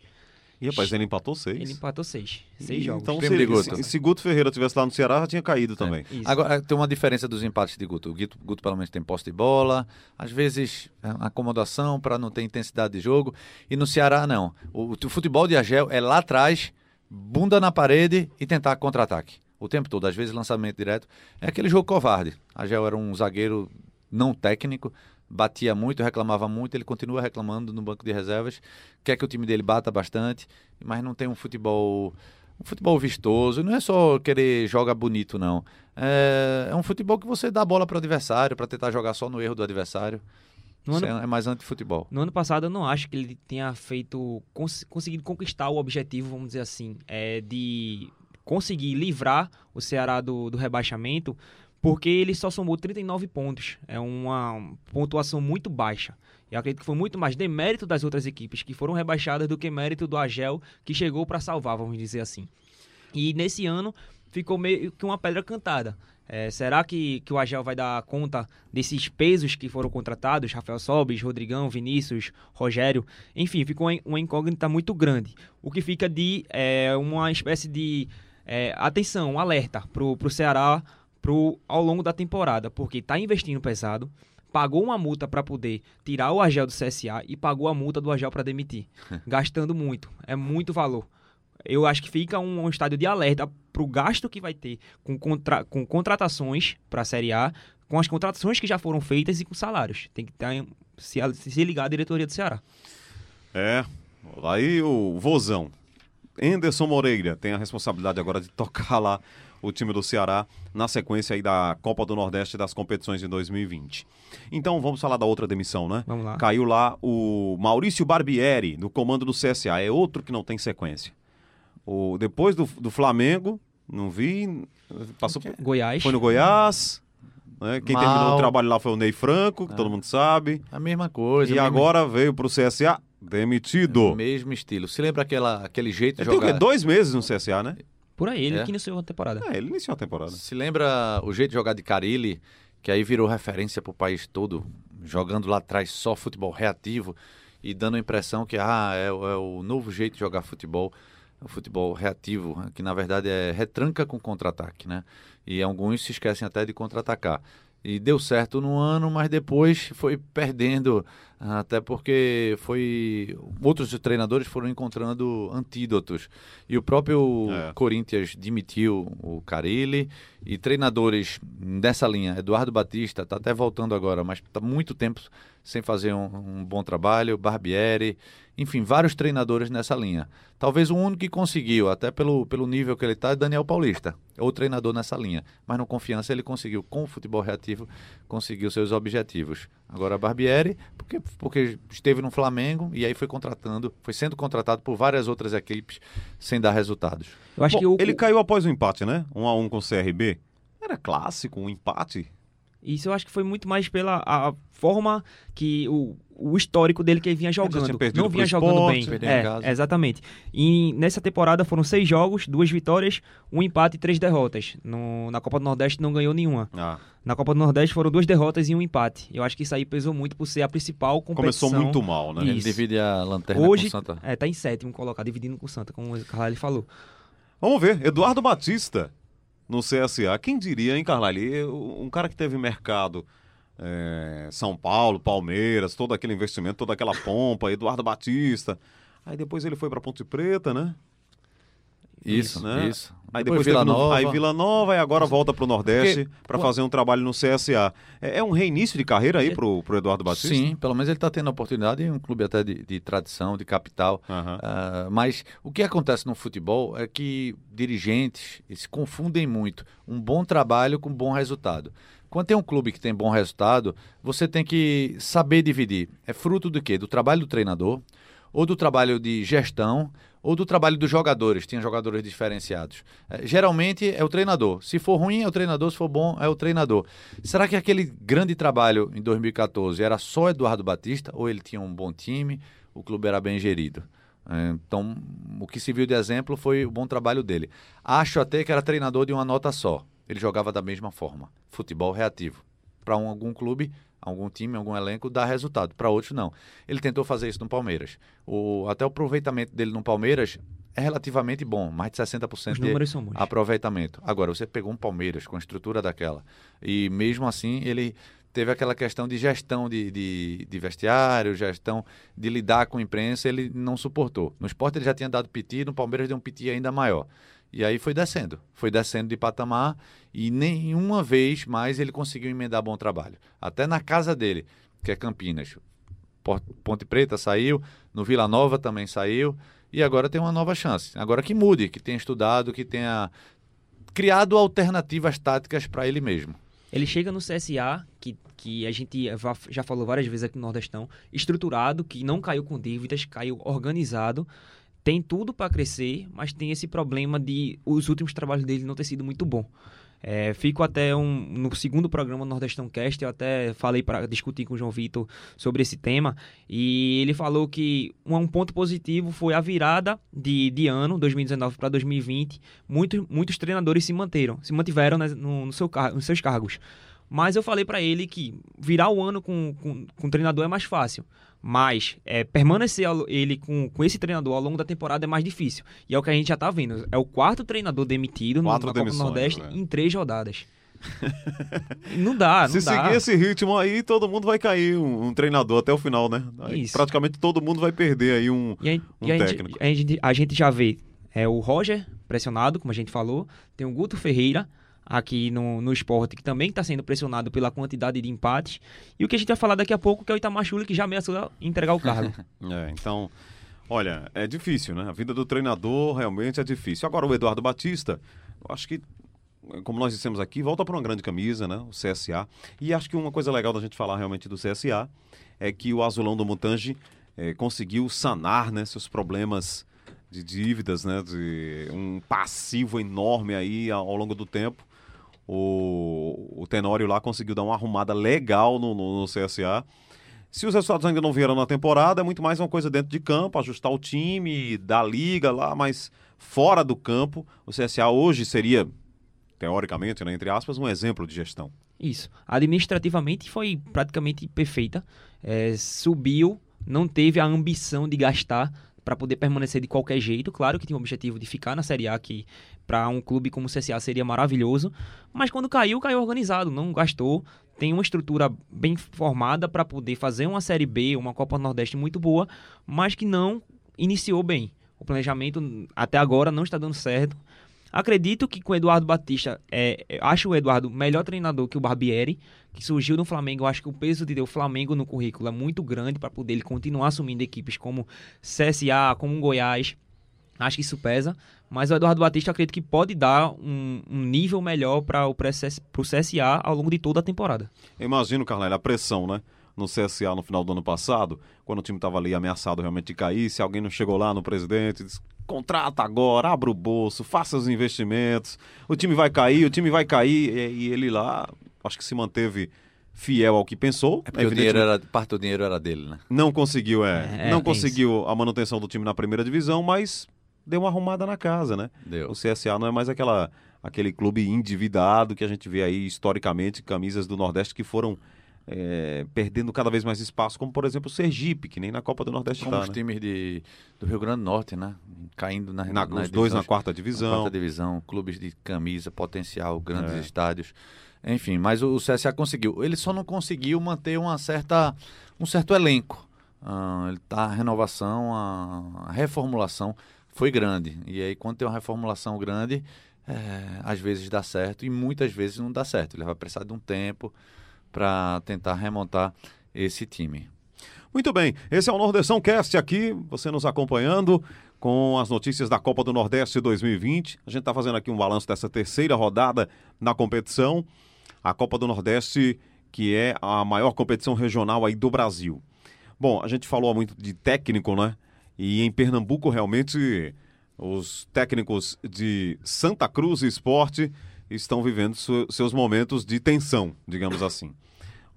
E rapaz, ele empatou seis. Ele empatou seis. Seis e, jogos. Então, se, Guto. Se, se Guto Ferreira tivesse lá no Ceará, já tinha caído também. É, Agora, tem uma diferença dos empates de Guto. O Guto, Guto pelo menos tem posse de bola, às vezes é acomodação para não ter intensidade de jogo. E no Ceará, não. O, o futebol de Agel é lá atrás, bunda na parede e tentar contra-ataque o tempo todo, às vezes lançamento direto. É aquele jogo covarde. A Gel era um zagueiro não técnico, batia muito, reclamava muito, ele continua reclamando no banco de reservas, quer que o time dele bata bastante, mas não tem um futebol um futebol vistoso, não é só querer jogar bonito não. É, é um futebol que você dá bola para o adversário, para tentar jogar só no erro do adversário. No ano, é mais anti-futebol. No ano passado, eu não acho que ele tenha feito, cons conseguido conquistar o objetivo, vamos dizer assim, é, de conseguir livrar o Ceará do, do rebaixamento, porque ele só somou 39 pontos. É uma pontuação muito baixa. Eu acredito que foi muito mais demérito das outras equipes que foram rebaixadas do que mérito do Agel, que chegou para salvar, vamos dizer assim. E nesse ano ficou meio que uma pedra cantada. É, será que, que o Agel vai dar conta desses pesos que foram contratados? Rafael Sobis, Rodrigão, Vinícius, Rogério. Enfim, ficou uma incógnita muito grande. O que fica de é, uma espécie de é, atenção, um alerta pro, pro Ceará pro, ao longo da temporada, porque está investindo pesado, pagou uma multa para poder tirar o Agel do CSA e pagou a multa do Agel para demitir, gastando muito, é muito valor. Eu acho que fica um, um estádio de alerta pro gasto que vai ter com, contra, com contratações para a Série A, com as contratações que já foram feitas e com salários. Tem que ter, se, se ligar à diretoria do Ceará. É, aí o Vozão, Enderson Moreira tem a responsabilidade agora de tocar lá o time do Ceará na sequência aí da Copa do Nordeste das competições de 2020. Então vamos falar da outra demissão, né? Vamos lá. Caiu lá o Maurício Barbieri, do comando do CSA. É outro que não tem sequência. O, depois do, do Flamengo, não vi. Passou por, Goiás. Foi no Goiás. Né? Quem Mal. terminou o trabalho lá foi o Ney Franco, que todo mundo sabe. A mesma coisa. E agora veio para o CSA Demitido. mesmo estilo. Se lembra aquela, aquele jeito de jogar... Tem o quê? Dois meses no CSA, né? Por aí, ele é. que iniciou a temporada. É, ele iniciou a temporada. Se lembra o jeito de jogar de Carilli, que aí virou referência para o país todo, jogando lá atrás só futebol reativo e dando a impressão que ah, é, é o novo jeito de jogar futebol, o futebol reativo, que na verdade é retranca com contra-ataque, né? E alguns se esquecem até de contra-atacar. E deu certo no ano, mas depois foi perdendo até porque foi outros treinadores foram encontrando antídotos e o próprio é. Corinthians demitiu o Carilli e treinadores dessa linha Eduardo Batista está até voltando agora mas está muito tempo sem fazer um, um, bom trabalho Barbieri enfim vários treinadores nessa linha talvez o único que conseguiu até pelo, pelo nível que ele está é Daniel Paulista o treinador nessa linha mas no confiança ele conseguiu com o futebol reativo conseguiu seus objetivos agora Barbieri porque porque esteve no Flamengo e aí foi contratando, foi sendo contratado por várias outras equipes sem dar resultados. Eu acho Bom, que o... ele caiu após o empate, né? Um a um com o CRB. Era clássico, um empate. Isso eu acho que foi muito mais pela a forma que o, o histórico dele que ele vinha jogando. Não vinha jogando esporte, bem. É, exatamente. E nessa temporada foram seis jogos, duas vitórias, um empate e três derrotas. No, na Copa do Nordeste não ganhou nenhuma. Ah. Na Copa do Nordeste foram duas derrotas e um empate. Eu acho que isso aí pesou muito por ser a principal competição. Começou muito mal, né? Isso. Ele divide a lanterna Hoje, com o Santa. É, tá em sétimo colocado, dividindo com o Santa, como o Carlalho falou. Vamos ver, Eduardo Batista no CSA. Quem diria, hein, Carlalho? Um cara que teve mercado é, São Paulo, Palmeiras, todo aquele investimento, toda aquela pompa, Eduardo Batista. Aí depois ele foi para Ponte Preta, né? Isso, né? isso. Aí depois, depois Vila no... Nova. Aí Vila Nova e agora volta para o Nordeste para fazer um trabalho no CSA. É, é, um reinício de carreira aí para o Eduardo Batista? Sim, pelo menos ele está tendo a oportunidade em um clube até de, de tradição, de capital. Uhum. Uh, mas o que acontece no futebol é que dirigentes se confundem muito. Um bom trabalho com bom resultado. Quando tem um clube que tem bom resultado, você tem que saber dividir. É fruto do quê? Do trabalho do treinador, ou do trabalho de gestão, ou do trabalho dos jogadores. Tinha jogadores diferenciados. É, geralmente é o treinador. Se for ruim, é o treinador. Se for bom, é o treinador. Será que aquele grande trabalho em 2014 era só Eduardo Batista, ou ele tinha um bom time, o clube era bem gerido? É, então, o que se viu de exemplo foi o bom trabalho dele. Acho até que era treinador de uma nota só ele jogava da mesma forma. Futebol reativo. Para um, algum clube, algum time, algum elenco, dá resultado. Para outros, não. Ele tentou fazer isso no Palmeiras. O, até o aproveitamento dele no Palmeiras é relativamente bom, mais de 60% de aproveitamento. Agora, você pegou um Palmeiras com a estrutura daquela, e mesmo assim ele teve aquela questão de gestão de, de, de, vestiário, gestão de lidar com a imprensa, ele não suportou. No esporte ele já tinha dado piti, no Palmeiras deu um piti ainda maior. E aí foi descendo, foi descendo de patamar e nenhuma vez mais ele conseguiu emendar bom trabalho. Até na casa dele, que é Campinas. Ponte Preta saiu, no Vila Nova também saiu, e agora tem uma nova chance. Agora que mude, que tenha estudado, que tenha criado alternativas táticas para ele mesmo. Ele chega no CSA, que, que a gente já falou várias vezes aqui no Nordestão, estruturado, que não caiu com dívidas, caiu organizado tem tudo para crescer, mas tem esse problema de os últimos trabalhos dele não ter sido muito bom. É, fico até um, no segundo programa Nordestão Cast, eu até falei para discutir com o João Vitor sobre esse tema, e ele falou que um, um ponto positivo foi a virada de, de ano, 2019 para 2020. Muitos, muitos treinadores se manteram, se mantiveram né, no, no seu, nos seus cargos. Mas eu falei para ele que virar o ano com, com, com treinador é mais fácil. Mas é, permanecer ele com, com esse treinador ao longo da temporada é mais difícil. E é o que a gente já tá vendo. É o quarto treinador demitido Quatro no, na Copa Nordeste né? em três rodadas. não dá, não Se dá. seguir esse ritmo aí, todo mundo vai cair um, um treinador até o final, né? Praticamente todo mundo vai perder aí um, e a, um e técnico. A gente, a, gente, a gente já vê é, o Roger pressionado, como a gente falou, tem o Guto Ferreira, aqui no, no esporte, que também está sendo pressionado pela quantidade de empates. E o que a gente vai falar daqui a pouco, que é o Itamar Chuli, que já ameaçou entregar o cargo. é, então, olha, é difícil, né? A vida do treinador realmente é difícil. Agora, o Eduardo Batista, eu acho que, como nós dissemos aqui, volta para uma grande camisa, né? O CSA. E acho que uma coisa legal da gente falar realmente do CSA é que o Azulão do Mutange é, conseguiu sanar né, seus problemas de dívidas, né, de um passivo enorme aí ao longo do tempo o, o Tenório lá conseguiu dar uma arrumada legal no, no, no CSA. Se os resultados ainda não vieram na temporada, é muito mais uma coisa dentro de campo, ajustar o time, da liga lá, mas fora do campo, o CSA hoje seria, teoricamente, né, entre aspas, um exemplo de gestão. Isso. Administrativamente foi praticamente perfeita. É, subiu, não teve a ambição de gastar para poder permanecer de qualquer jeito. Claro que tinha o objetivo de ficar na Série A, que para um clube como o CSA seria maravilhoso, mas quando caiu, caiu organizado, não gastou. Tem uma estrutura bem formada para poder fazer uma Série B, uma Copa Nordeste muito boa, mas que não iniciou bem. O planejamento até agora não está dando certo. Acredito que com o Eduardo Batista, é, acho o Eduardo melhor treinador que o Barbieri, que surgiu no Flamengo. Eu acho que o peso de ter o Flamengo no currículo é muito grande para poder ele continuar assumindo equipes como CSA, como Goiás. Acho que isso pesa. Mas o Eduardo Batista acredito que pode dar um, um nível melhor para o CSA ao longo de toda a temporada. Imagino, Carlyle, a pressão, né? no CSA no final do ano passado, quando o time estava ali ameaçado realmente de cair, se alguém não chegou lá no presidente, disse, contrata agora, abra o bolso, faça os investimentos, o time vai cair, o time vai cair, e, e ele lá acho que se manteve fiel ao que pensou. É porque o dinheiro era, parte do dinheiro era dele, né? Não conseguiu, é. é não conseguiu isso. a manutenção do time na primeira divisão, mas deu uma arrumada na casa, né? Deu. O CSA não é mais aquela, aquele clube endividado que a gente vê aí historicamente, camisas do Nordeste que foram é, perdendo cada vez mais espaço, como por exemplo o Sergipe, que nem na Copa do Nordeste Como tá, os né? times de, do Rio Grande do Norte, né? Caindo na, na, na Os dois na quarta divisão. Na quarta divisão, clubes de camisa, potencial, grandes é. estádios. Enfim, mas o, o CSA conseguiu. Ele só não conseguiu manter uma certa, um certo elenco. Uh, ele tá, a renovação, a, a, reformulação foi grande. E aí, quando tem uma reformulação grande, é, às vezes dá certo e muitas vezes não dá certo. Ele vai precisar de um tempo para tentar remontar esse time. Muito bem, esse é o Nordestão Cast aqui, você nos acompanhando com as notícias da Copa do Nordeste 2020. A gente está fazendo aqui um balanço dessa terceira rodada na competição. A Copa do Nordeste, que é a maior competição regional aí do Brasil. Bom, a gente falou muito de técnico, né? E em Pernambuco, realmente, os técnicos de Santa Cruz Esporte estão vivendo seus momentos de tensão, digamos assim.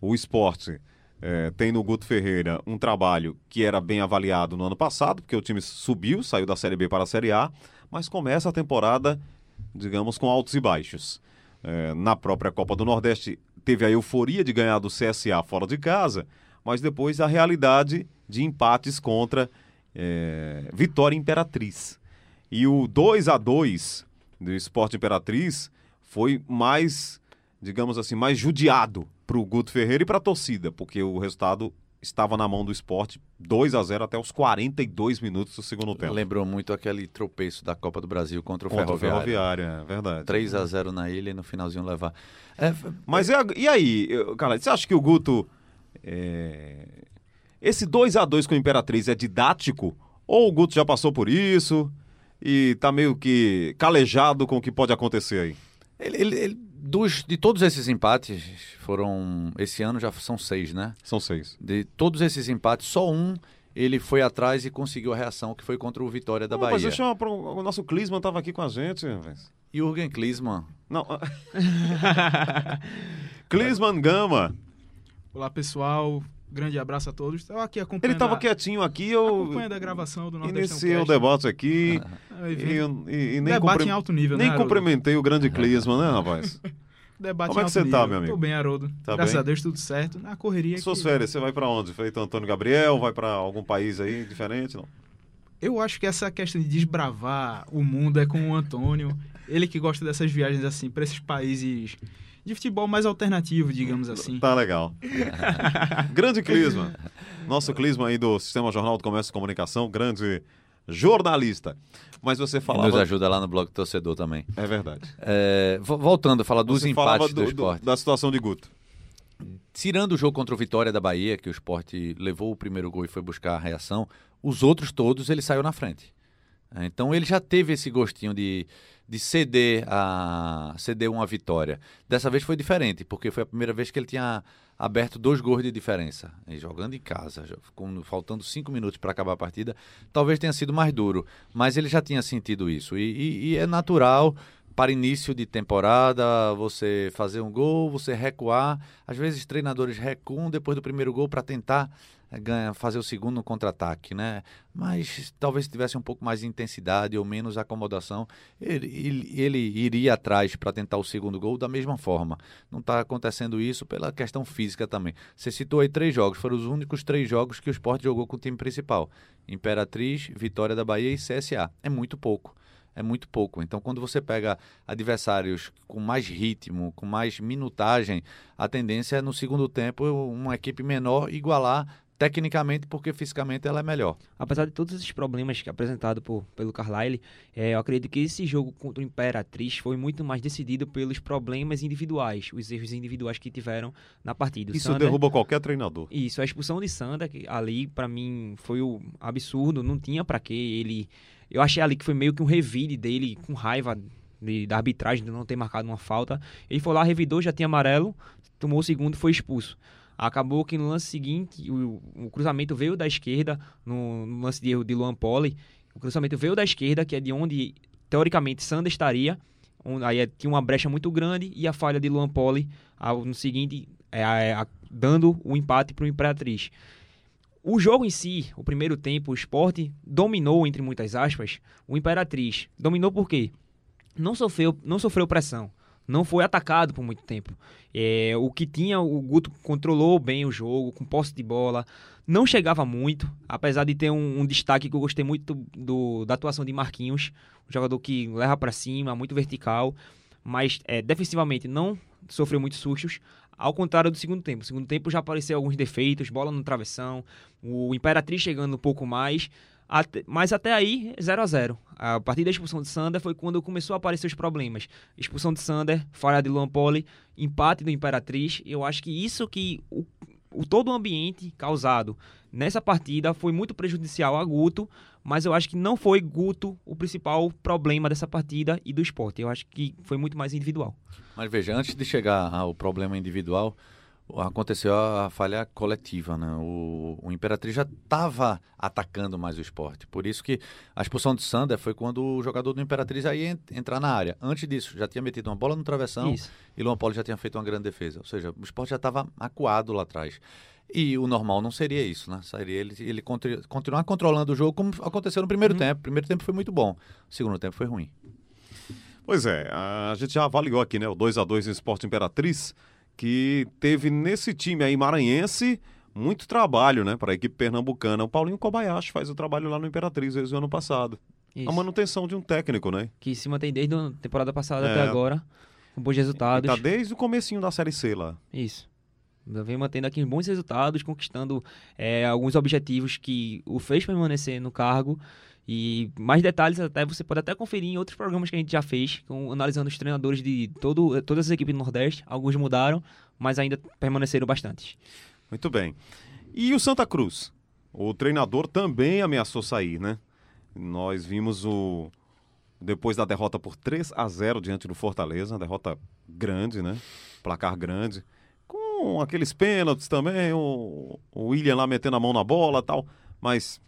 O esporte é, tem no Guto Ferreira um trabalho que era bem avaliado no ano passado, porque o time subiu, saiu da Série B para a Série A, mas começa a temporada, digamos, com altos e baixos. É, na própria Copa do Nordeste, teve a euforia de ganhar do CSA fora de casa, mas depois a realidade de empates contra é, Vitória Imperatriz. E o 2 a 2 do Esporte Imperatriz foi mais, digamos assim, mais judiado para o Guto Ferreira e para a torcida, porque o resultado estava na mão do esporte 2 a 0 até os 42 minutos do segundo tempo. Lembrou muito aquele tropeço da Copa do Brasil contra o contra Ferroviário. O Ferroviário, é verdade. 3 a 0 na ilha e no finalzinho levar. É, Mas é... e aí, cara, você acha que o Guto. É... Esse 2 a 2 com o Imperatriz é didático? Ou o Guto já passou por isso e tá meio que calejado com o que pode acontecer aí? Ele, ele, ele, dos, de todos esses empates, foram. Esse ano já são seis, né? São seis. De todos esses empates, só um ele foi atrás e conseguiu a reação, que foi contra o Vitória da Bahia. Mas deixa eu, o nosso Klisman estava aqui com a gente. Jürgen Klisman. Não. Klisman Gama. Olá, pessoal. Grande abraço a todos. Estava aqui acompanhando. Ele estava quietinho aqui, eu. Acompanhando a gravação do Iniciei o debate aqui. e, e, e, nem debate em alto nível, Nem né, cumprimentei o grande Clisman, né, rapaz? debate Como é que você nível. tá, meu amigo? Tô bem, Haroldo. Tá Graças bem? a Deus, tudo certo. Na correria. Suas que... férias, você vai para onde? Feito Antônio Gabriel? Vai para algum país aí diferente? Não? Eu acho que essa questão de desbravar o mundo é com o Antônio. Ele que gosta dessas viagens assim, para esses países de futebol mais alternativo, digamos assim. Tá legal. grande Clisma. Nosso Clisma aí do Sistema Jornal do Comércio e Comunicação, grande jornalista. Mas você falava... Nos ajuda lá no blog Torcedor também. É verdade. É, voltando a falar dos você empates do, do esporte. da situação de Guto. Tirando o jogo contra o Vitória da Bahia, que o esporte levou o primeiro gol e foi buscar a reação, os outros todos ele saiu na frente. Então ele já teve esse gostinho de, de ceder, a, ceder uma vitória. Dessa vez foi diferente, porque foi a primeira vez que ele tinha aberto dois gols de diferença. E jogando em casa, faltando cinco minutos para acabar a partida, talvez tenha sido mais duro. Mas ele já tinha sentido isso. e, e, e é natural para início de temporada, você fazer um gol, você recuar. Às vezes treinadores recuam depois do primeiro gol para tentar eh, ganhar, fazer o segundo no contra-ataque, né? Mas talvez se tivesse um pouco mais de intensidade ou menos acomodação, ele, ele, ele iria atrás para tentar o segundo gol da mesma forma. Não está acontecendo isso pela questão física também. Você citou aí três jogos, foram os únicos três jogos que o esporte jogou com o time principal: Imperatriz, Vitória da Bahia e CSA. É muito pouco é muito pouco. Então, quando você pega adversários com mais ritmo, com mais minutagem, a tendência é no segundo tempo uma equipe menor igualar tecnicamente porque fisicamente ela é melhor. Apesar de todos esses problemas que é apresentado por, pelo Carlyle, é, eu acredito que esse jogo contra o Imperatriz foi muito mais decidido pelos problemas individuais, os erros individuais que tiveram na partida. Isso Sander, derruba qualquer treinador. Isso, a expulsão de Sander, que ali para mim foi o absurdo, não tinha para que ele eu achei ali que foi meio que um revide dele, com raiva de, da arbitragem de não ter marcado uma falta. Ele foi lá, revidou, já tinha amarelo, tomou o segundo e foi expulso. Acabou que no lance seguinte, o, o cruzamento veio da esquerda, no, no, lance de erro de Luan Poli. O cruzamento veio da esquerda, que é de onde, teoricamente, Sander estaria. Um, aí é, tinha uma brecha muito grande e a falha de Luan Poli no seguinte, é, é, dando o empate para o Imperatriz. O jogo em si, o primeiro tempo, o esporte dominou, entre muitas aspas, o Imperatriz. Dominou por quê? Não sofreu, não sofreu pressão não foi atacado por muito tempo. É, o que tinha, o Guto controlou bem o jogo, com posse de bola, não chegava muito, apesar de ter um, um destaque que eu gostei muito do, da atuação de Marquinhos, um jogador que leva para cima, muito vertical, mas é, defensivamente não sofreu muitos sustos, ao contrário do segundo tempo. No segundo tempo já apareceu alguns defeitos, bola no travessão, o Imperatriz chegando um pouco mais, até, mas até aí, 0 a 0 A partir da expulsão de Sander foi quando começou a aparecer os problemas. Expulsão de Sander, falha de Luan Poli, empate do Imperatriz. Eu acho que isso que o, o, todo o ambiente causado nessa partida foi muito prejudicial a Guto, mas eu acho que não foi Guto o principal problema dessa partida e do esporte. Eu acho que foi muito mais individual. Mas veja, antes de chegar ao problema individual, aconteceu a falha coletiva, né? O, o Imperatriz já estava atacando mais o esporte. Por isso que a expulsão de Sander foi quando o jogador do Imperatriz ia entrar na área. Antes disso, já tinha metido uma bola no travessão isso. e Luan Poli já tinha feito uma grande defesa. Ou seja, o esporte já estava acuado lá atrás. E o normal não seria isso, né? Seria ele, ele continuar controlando o jogo como aconteceu no primeiro hum. tempo. O primeiro tempo foi muito bom, o segundo tempo foi ruim. Pois é, a gente já avaliou aqui, né? O 2 a 2 no Esporte Imperatriz que teve nesse time aí maranhense muito trabalho, né, para a equipe pernambucana. O Paulinho Kobayashi faz o trabalho lá no Imperatriz desde o ano passado. Isso. A manutenção de um técnico, né? Que se mantém desde a temporada passada é. até agora, com bons resultados. Tá desde o comecinho da Série C lá. Isso. Vem mantendo aqui bons resultados, conquistando é, alguns objetivos que o fez permanecer no cargo e mais detalhes até você pode até conferir em outros programas que a gente já fez, com, analisando os treinadores de todo, todas as equipes do Nordeste. Alguns mudaram, mas ainda permaneceram bastante. Muito bem. E o Santa Cruz? O treinador também ameaçou sair, né? Nós vimos o. Depois da derrota por 3 a 0 diante do Fortaleza, derrota grande, né? Placar grande. Com aqueles pênaltis também, o, o William lá metendo a mão na bola tal. Mas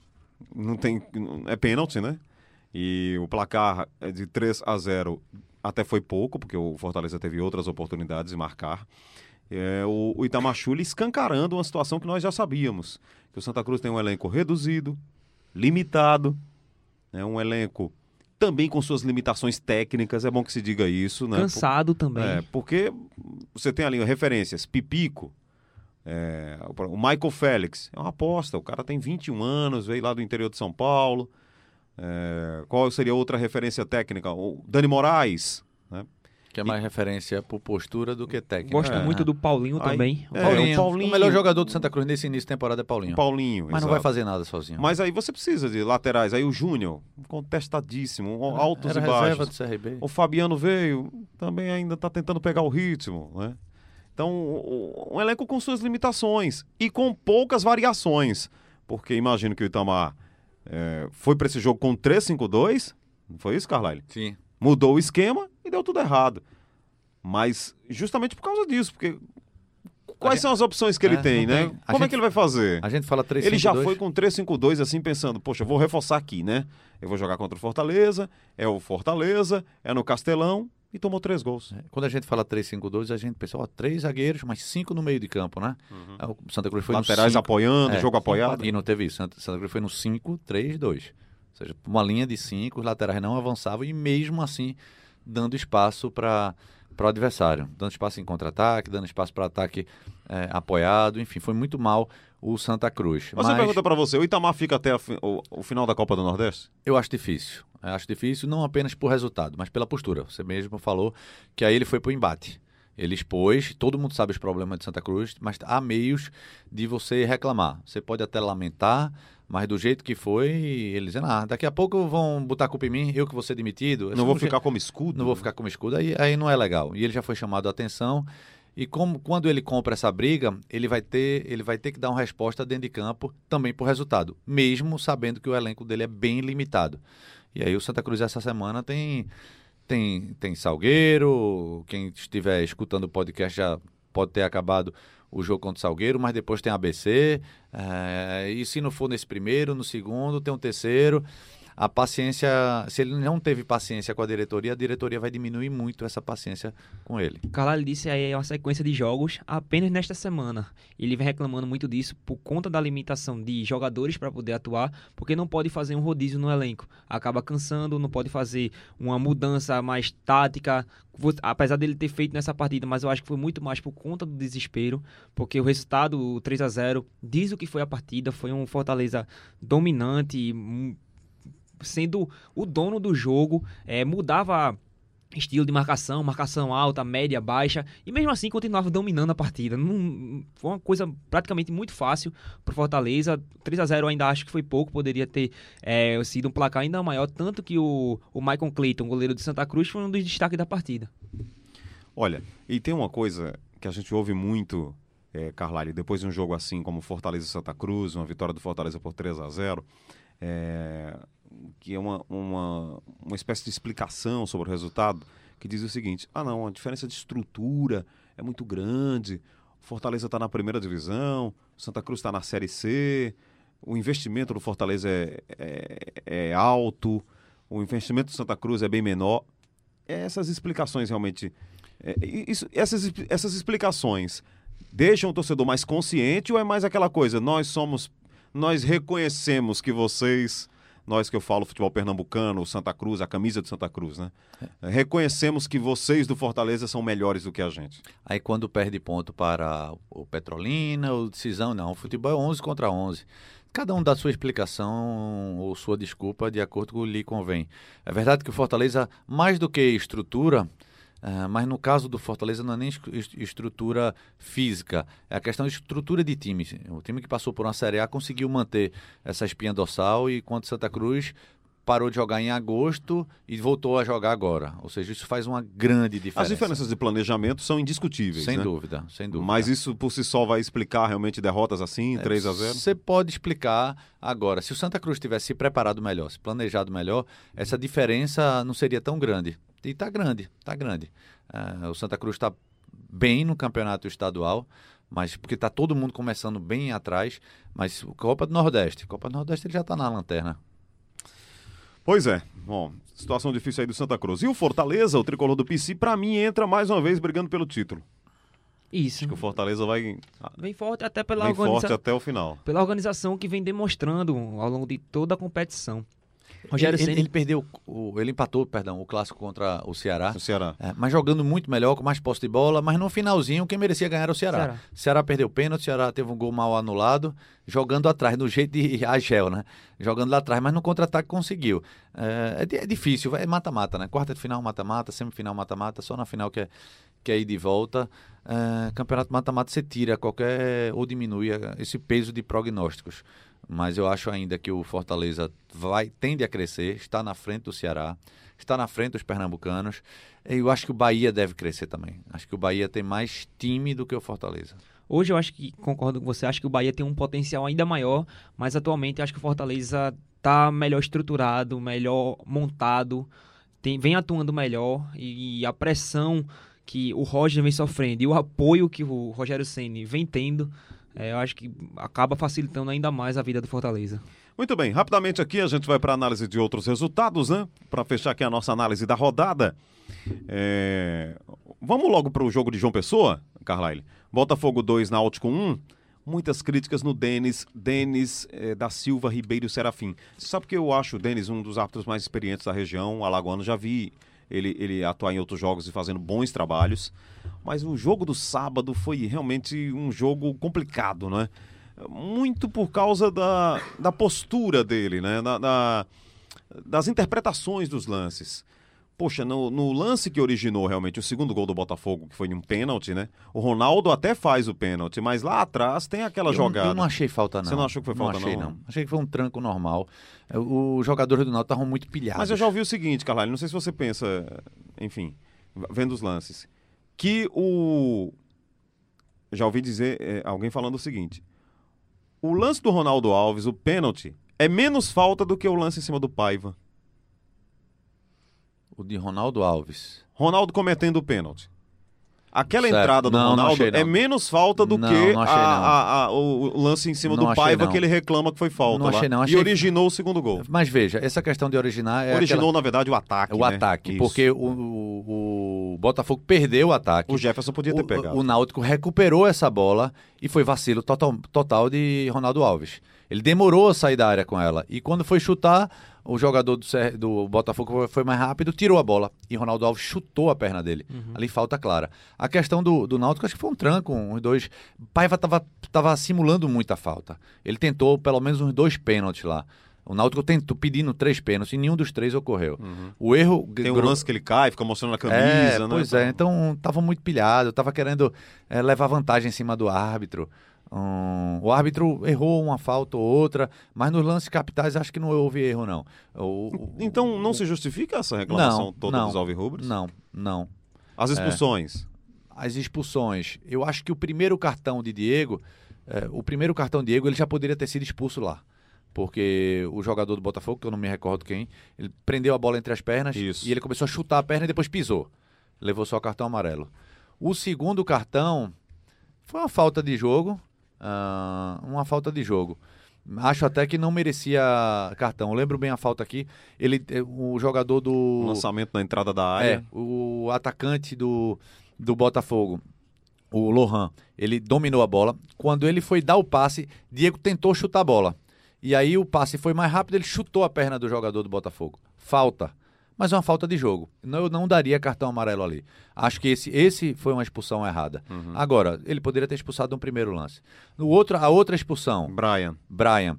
não tem é pênalti, né? E o placar é de 3 a 0 até foi pouco, porque o Fortaleza teve outras oportunidades de marcar. É, o, o Itamachule escancarando uma situação que nós já sabíamos. Que o Santa Cruz tem um elenco reduzido, limitado, né, um elenco também com suas limitações técnicas, é bom que se diga isso. Né? Cansado também. É, porque você tem ali referências, Pipico, é, o Michael Félix é uma aposta, o cara tem 21 anos, veio lá do interior de São Paulo. É, qual seria outra referência técnica? O Dani Moraes, né? Que é mais e... referência por postura do que técnica. Gosto é. muito do Paulinho Aí, também. O, é, Paulinho, o, Paulinho, o melhor jogador do Santa Cruz nesse início de temporada é Paulinho. Paulinho, Mas exato. não vai fazer nada sozinho. Mas aí você precisa de laterais. Aí o Júnior, contestadíssimo, altos Era e baixos. Do CRB. O Fabiano veio, também ainda está tentando pegar o ritmo, né? Então, um elenco com suas limitações e com poucas variações. Porque imagino que o Itamar é, foi para esse jogo com 3-5-2. Não foi isso, Carlyle? Sim. Mudou o esquema e deu tudo errado. Mas justamente por causa disso, porque quais gente, são as opções que ele é, tem, né? Tem. Como gente, é que ele vai fazer? A gente fala 3 Ele já foi com 3-5-2 assim pensando, poxa, vou reforçar aqui, né? Eu vou jogar contra o Fortaleza, é o Fortaleza, é no Castelão, e tomou três gols. É, quando a gente fala 3-5-2, a gente pensa, ó, três zagueiros, mas cinco no meio de campo, né? Uhum. O Santa Cruz foi Laterais no apoiando, é, jogo apoiado. E não teve isso. Santa, Santa Cruz foi no 5-3-2. Ou seja, uma linha de cinco, os laterais não avançavam e mesmo assim dando espaço para para o adversário, dando espaço em contra-ataque, dando espaço para ataque é, apoiado, enfim, foi muito mal o Santa Cruz. Mas, Mas... pergunta para você, o Itamar fica até o, o, final da Copa do Nordeste? Eu acho difícil. Eu acho difícil não apenas por resultado, mas pela postura. Você mesmo falou que aí ele foi para o embate. Ele expôs, todo mundo sabe os problemas de Santa Cruz, mas há meios de você reclamar. Você pode até lamentar, mas do jeito que foi, eles dizem, ah, daqui a pouco vão botar a culpa em mim, eu que vou ser demitido. Não vou ficar como escudo. Não vou ficar como escudo, aí, aí não é legal. E ele já foi chamado a atenção, e como, quando ele compra essa briga, ele vai, ter, ele vai ter que dar uma resposta dentro de campo também por resultado, mesmo sabendo que o elenco dele é bem limitado. E aí o Santa Cruz essa semana tem, tem, tem Salgueiro, quem estiver escutando o podcast já pode ter acabado o jogo contra o Salgueiro, mas depois tem ABC. É, e se não for nesse primeiro, no segundo, tem um terceiro. A paciência, se ele não teve paciência com a diretoria, a diretoria vai diminuir muito essa paciência com ele. Carlalho disse aí é uma sequência de jogos apenas nesta semana. Ele vem reclamando muito disso por conta da limitação de jogadores para poder atuar, porque não pode fazer um rodízio no elenco. Acaba cansando, não pode fazer uma mudança mais tática, apesar dele ter feito nessa partida, mas eu acho que foi muito mais por conta do desespero, porque o resultado, o 3 a 0 diz o que foi a partida, foi um Fortaleza dominante, sendo o dono do jogo, é, mudava estilo de marcação, marcação alta, média, baixa, e mesmo assim continuava dominando a partida. Não, foi uma coisa praticamente muito fácil para Fortaleza. 3 a 0 ainda acho que foi pouco, poderia ter é, sido um placar ainda maior, tanto que o, o Michael Clayton, goleiro de Santa Cruz, foi um dos destaques da partida. Olha, e tem uma coisa que a gente ouve muito, é, Carlyle, depois de um jogo assim como Fortaleza e Santa Cruz, uma vitória do Fortaleza por 3 a 0 é, que é uma, uma, uma espécie de explicação sobre o resultado, que diz o seguinte: ah, não, a diferença de estrutura é muito grande, Fortaleza está na primeira divisão, Santa Cruz está na Série C, o investimento do Fortaleza é, é, é, alto, o investimento do Santa Cruz é bem menor. Essas explicações realmente. É, isso, essas, essas explicações deixam o torcedor mais consciente ou é mais aquela coisa? Nós somos. Nós reconhecemos que vocês nós que eu falo futebol pernambucano, Santa Cruz, a camisa de Santa Cruz, né? É. Reconhecemos que vocês do Fortaleza são melhores do que a gente. Aí quando perde ponto para o Petrolina, o Decisão, não, o futebol é 11 contra 11. Cada um dá sua explicação ou sua desculpa de acordo com o que lhe convém. É verdade que o Fortaleza, mais do que estrutura, Uh, mas no caso do Fortaleza não é nem estrutura física, é a questão de estrutura de time. O time que passou por uma Série A conseguiu manter essa espinha dorsal e quanto Santa Cruz parou de jogar em agosto e voltou a jogar agora. Ou seja, isso faz uma grande diferença. As diferenças de planejamento são indiscutíveis. Sem né? dúvida, sem dúvida. Mas isso por si só vai explicar realmente derrotas assim, é, 3 a 0 Você pode explicar agora. Se o Santa Cruz tivesse se preparado melhor, se planejado melhor, essa diferença não seria tão grande. E está grande, está grande. Uh, o Santa Cruz está bem no campeonato estadual, mas porque está todo mundo começando bem atrás. Mas Copa do Nordeste, Copa do Nordeste ele já está na lanterna. Pois é. Bom, situação difícil aí do Santa Cruz. E o Fortaleza, o tricolor do PC, para mim entra mais uma vez brigando pelo título. Isso. Acho que o Fortaleza vai. Vem forte até pela vem organização. forte até o final. Pela organização que vem demonstrando ao longo de toda a competição. Rogério ele, ele, perdeu, o, ele empatou, perdão, o clássico contra o Ceará. O Ceará. É, mas jogando muito melhor, com mais posse de bola, mas no finalzinho quem merecia ganhar era o Ceará. Ceará, Ceará perdeu o pênalti, o Ceará teve um gol mal anulado, jogando atrás, no jeito de Agel, né? Jogando lá atrás, mas no contra-ataque conseguiu. É, é, é difícil, é mata-mata, né? Quarta de final, mata-mata, semifinal, mata-mata, só na final que é, que é ir de volta. É, campeonato mata-mata você tira qualquer ou diminui esse peso de prognósticos mas eu acho ainda que o Fortaleza vai tende a crescer, está na frente do Ceará, está na frente dos pernambucanos. E eu acho que o Bahia deve crescer também. Acho que o Bahia tem mais time do que o Fortaleza. Hoje eu acho que concordo com você, acho que o Bahia tem um potencial ainda maior, mas atualmente acho que o Fortaleza está melhor estruturado, melhor montado, tem, vem atuando melhor e a pressão que o Roger vem sofrendo e o apoio que o Rogério Ceni vem tendo é, eu acho que acaba facilitando ainda mais a vida do Fortaleza. Muito bem, rapidamente aqui a gente vai para análise de outros resultados, né? Para fechar aqui a nossa análise da rodada. É... Vamos logo para o jogo de João Pessoa, Carlyle. Botafogo 2, Náutico 1. Muitas críticas no Denis, Denis é, da Silva Ribeiro Serafim. Sabe que eu acho o Denis um dos árbitros mais experientes da região, alagoano. Já vi ele, ele atuar em outros jogos e fazendo bons trabalhos. Mas o jogo do sábado foi realmente um jogo complicado, né? Muito por causa da, da postura dele, né? Da, da, das interpretações dos lances. Poxa, no, no, lance que originou realmente o segundo gol do Botafogo, que foi um pênalti, né? O Ronaldo até faz o pênalti, mas lá atrás tem aquela eu, jogada. Eu não achei falta, não. Você não achou que foi falta, não? Achei, não. não. Achei que foi um tranco normal. Os jogadores do Náutico estavam muito pilhados. Mas eu já ouvi o seguinte, Carlalho, não sei se você pensa, enfim, vendo os lances, que o... Já ouvi dizer é, alguém falando o seguinte, o lance do Ronaldo Alves, o pênalti, é menos falta do que o lance em cima do Paiva. O de Ronaldo Alves. Ronaldo cometendo o pênalti. Aquela certo. entrada do não, Ronaldo não é menos falta do não, que a, a, a, o lance em cima do Paiva que ele reclama que foi falta. Não achei, não. Achei... E originou o segundo gol. Mas veja, essa questão de originar. É originou, aquela... na verdade, o ataque. O né? ataque. Isso. Porque o, o, o, Botafogo perdeu o ataque. O Jefferson podia ter pegado. O, o Náutico recuperou essa bola e foi vacilo total, total de Ronaldo Alves. Ele demorou a sair da área com ela. E quando foi chutar, o jogador do, do Botafogo foi mais rápido, tirou a bola. E Ronaldo Alves chutou a perna dele. Uhum. Ali falta clara. A questão do, do Náutico, acho que foi um tranco, uns dois. Paiva estava tava simulando muita falta. Ele tentou pelo menos uns dois pênaltis lá. O Náutico tentou pedindo três pênaltis e nenhum dos três ocorreu. Uhum. O erro. Tem um lance que ele cai, fica mostrando a camisa, é, né? Pois é, então estava muito pilhado, estava querendo é, levar vantagem em cima do árbitro. Um, o árbitro errou uma falta ou outra, mas nos lances capitais acho que não houve erro, não. O, o, então não o, se justifica essa reclamação não, toda não, dos alvirrubros? Não, não. As expulsões? É, as expulsões. Eu acho que o primeiro cartão de Diego, é, o primeiro cartão de Diego, ele já poderia ter sido expulso lá. Porque o jogador do Botafogo, que eu não me recordo quem, ele prendeu a bola entre as pernas Isso. e ele começou a chutar a perna e depois pisou. Levou só o cartão amarelo. O segundo cartão foi uma falta de jogo, uh, uma falta de jogo. Acho até que não merecia cartão. Eu lembro bem a falta aqui. Ele, eh, o jogador do. Lançamento na entrada da área. É, o atacante do, do Botafogo, o Lohan, ele dominou a bola. Quando ele foi dar o passe, Diego tentou chutar a bola. E aí o passe foi mais rápido, ele chutou a perna do jogador do Botafogo. Falta mas é uma falta de jogo. Eu não daria cartão amarelo ali. Acho que esse, esse foi uma expulsão errada. Uhum. Agora, ele poderia ter expulsado no primeiro lance. No outro, a outra expulsão. Brian. Brian.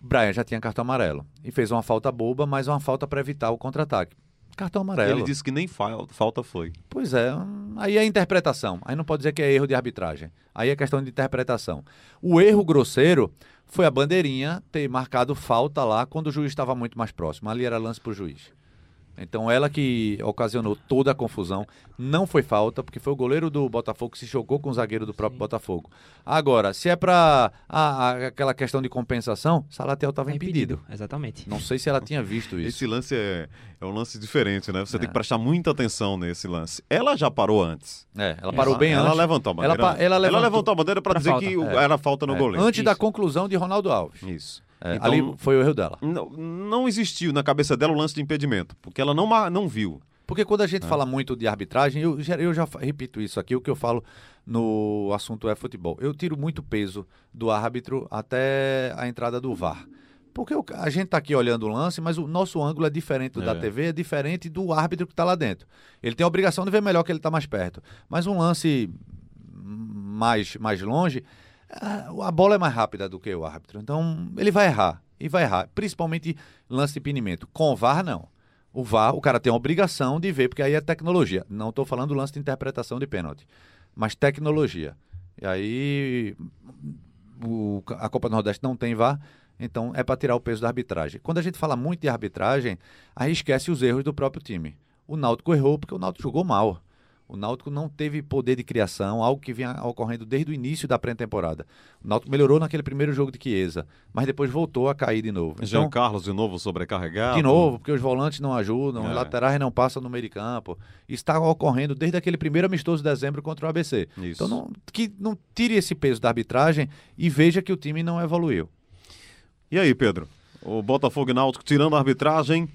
Brian já tinha cartão amarelo. E fez uma falta boba, mas uma falta para evitar o contra-ataque. Cartão amarelo. Ele disse que nem falta foi. Pois é, aí é interpretação. Aí não pode dizer que é erro de arbitragem. Aí é questão de interpretação. O erro grosseiro foi a bandeirinha ter marcado falta lá quando o juiz estava muito mais próximo. Ali era lance para o juiz. Então ela que ocasionou toda a confusão. Não foi falta, porque foi o goleiro do Botafogo que se chocou com o zagueiro do próprio Sim. Botafogo. Agora, se é para aquela questão de compensação, Salatiel estava é impedido. impedido. Exatamente. Não sei se ela tinha visto isso. Esse lance é, é um lance diferente, né? Você é. tem que prestar muita atenção nesse lance. Ela já parou antes. É, ela parou ela, bem ela antes. Levantou a bandeira, ela, ela, levantou, ela levantou a bandeira para dizer falta. que é. era falta no é. goleiro. Antes isso. da conclusão de Ronaldo Alves. Isso. É, então, ali foi o erro dela. Não, não existiu na cabeça dela o lance de impedimento, porque ela não, não viu. Porque quando a gente é. fala muito de arbitragem, eu, eu já repito isso aqui, o que eu falo no assunto é futebol. Eu tiro muito peso do árbitro até a entrada do VAR. Porque a gente está aqui olhando o lance, mas o nosso ângulo é diferente do é. da TV, é diferente do árbitro que está lá dentro. Ele tem a obrigação de ver melhor que ele está mais perto. Mas um lance mais, mais longe, a bola é mais rápida do que o árbitro. Então, ele vai errar. E vai errar. Principalmente lance de pinimento. Com o VAR, não. O VAR, o cara tem a obrigação de ver, porque aí é tecnologia. Não estou falando do lance de interpretação de pênalti. Mas tecnologia. E aí, o, a Copa do Nordeste não tem VAR, então é para tirar o peso da arbitragem. Quando a gente fala muito de arbitragem, aí esquece os erros do próprio time. O Náutico errou porque o Náutico jogou mal. O Náutico não teve poder de criação, algo que vinha ocorrendo desde o início da pré-temporada. O Náutico melhorou naquele primeiro jogo de Chiesa, mas depois voltou a cair de novo. Então, Jean Carlos de novo sobrecarregado. De novo, porque os volantes não ajudam, é. os laterais não passam no meio de campo. Está ocorrendo desde aquele primeiro amistoso de dezembro contra o ABC. Isso. Então, não, que não tire esse peso da arbitragem e veja que o time não evoluiu. E aí, Pedro? O Botafogo e Náutico tirando a arbitragem,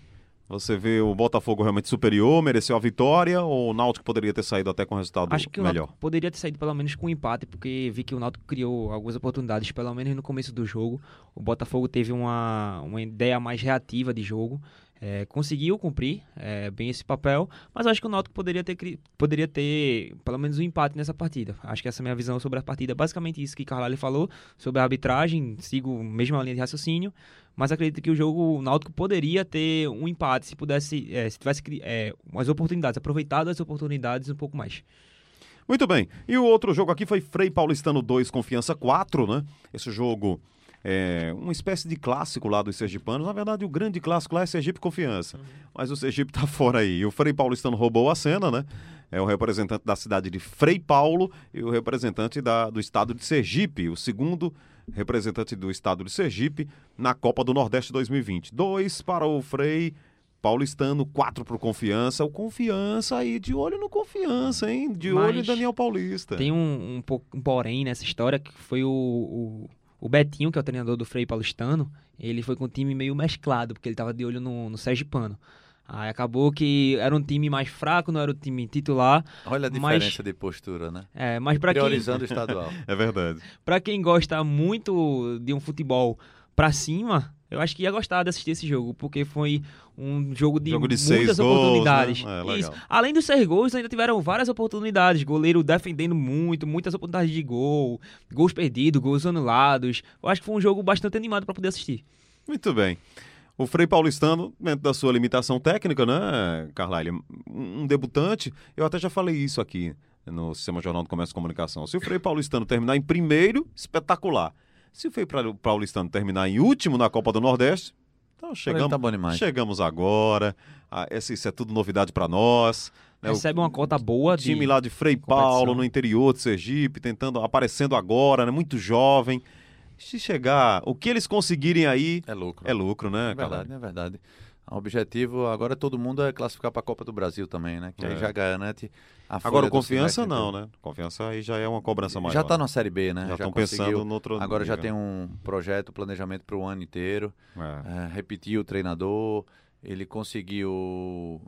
você vê o Botafogo realmente superior, mereceu a vitória ou o Náutico poderia ter saído até com resultado Acho que melhor? Poderia ter saído pelo menos com um empate, porque vi que o Náutico criou algumas oportunidades, pelo menos no começo do jogo. O Botafogo teve uma, uma ideia mais reativa de jogo. É, conseguiu cumprir é, bem esse papel, mas acho que o Náutico poderia ter, poderia ter pelo menos um empate nessa partida. Acho que essa é a minha visão sobre a partida. Basicamente isso que Carvalho falou sobre a arbitragem, sigo a mesma linha de raciocínio mas acredito que o jogo o Náutico poderia ter um empate se pudesse, é, se tivesse é, umas oportunidades, aproveitado as oportunidades um pouco mais. Muito bem. E o outro jogo aqui foi Frei Paulistano 2, Confiança 4, né? Esse jogo é uma espécie de clássico lá dos sergipanos. Na verdade, o grande clássico lá é Sergipe Confiança. Uhum. Mas o Sergipe tá fora aí. E o Frei Paulistano roubou a cena, né? É o representante da cidade de Frei Paulo e o representante da, do estado de Sergipe, o segundo representante do estado de Sergipe, na Copa do Nordeste 2020. Dois para o Frei, paulistano, quatro pro Confiança. O Confiança aí, de olho no Confiança, hein? De Mas olho em Daniel Paulista. Tem um, um, um porém nessa história, que foi o, o, o, Betinho, que é o treinador do Frei Paulistano, ele foi com um time meio mesclado, porque ele tava de olho no, no Pano. Aí acabou que era um time mais fraco, não era o time titular. Olha a diferença mas, de postura, né? É, mas para quem priorizando o estadual. é verdade. Para quem gosta muito de um futebol para cima, eu acho que ia gostar de assistir esse jogo, porque foi um jogo de, jogo de muitas oportunidades. Gols, né? é, Além dos seis gols, ainda tiveram várias oportunidades. Goleiro defendendo muito, muitas oportunidades de gol, gols perdidos, gols anulados. Eu acho que foi um jogo bastante animado para poder assistir. Muito bem. O Frei Paulistano, dentro da sua limitação técnica, né, Carlyle? Um debutante, eu até já falei isso aqui no Sistema Jornal do Comércio e Comunicação. Se o Frei Paulistano terminar em primeiro, espetacular. Se o Frei Paulistano terminar em último na Copa do Nordeste, então chegamos, tá chegamos agora. Ah, esse, isso é tudo novidade para nós. Né? Recebe uma cota boa de time lá de Frei Paulo, no interior de Sergipe, tentando, aparecendo agora, né? Muito jovem se chegar, o que eles conseguirem aí é lucro. É lucro, né? É verdade, é verdade. O objetivo agora todo mundo é classificar para a Copa do Brasil também, né? Que é. aí já garante a Agora o confiança não, né? Confiança aí já é uma cobrança maior. Já está na Série B, né? Já estão pensando no outro Agora já tem um projeto, planejamento para o ano inteiro. É. É, repetir o treinador, ele conseguiu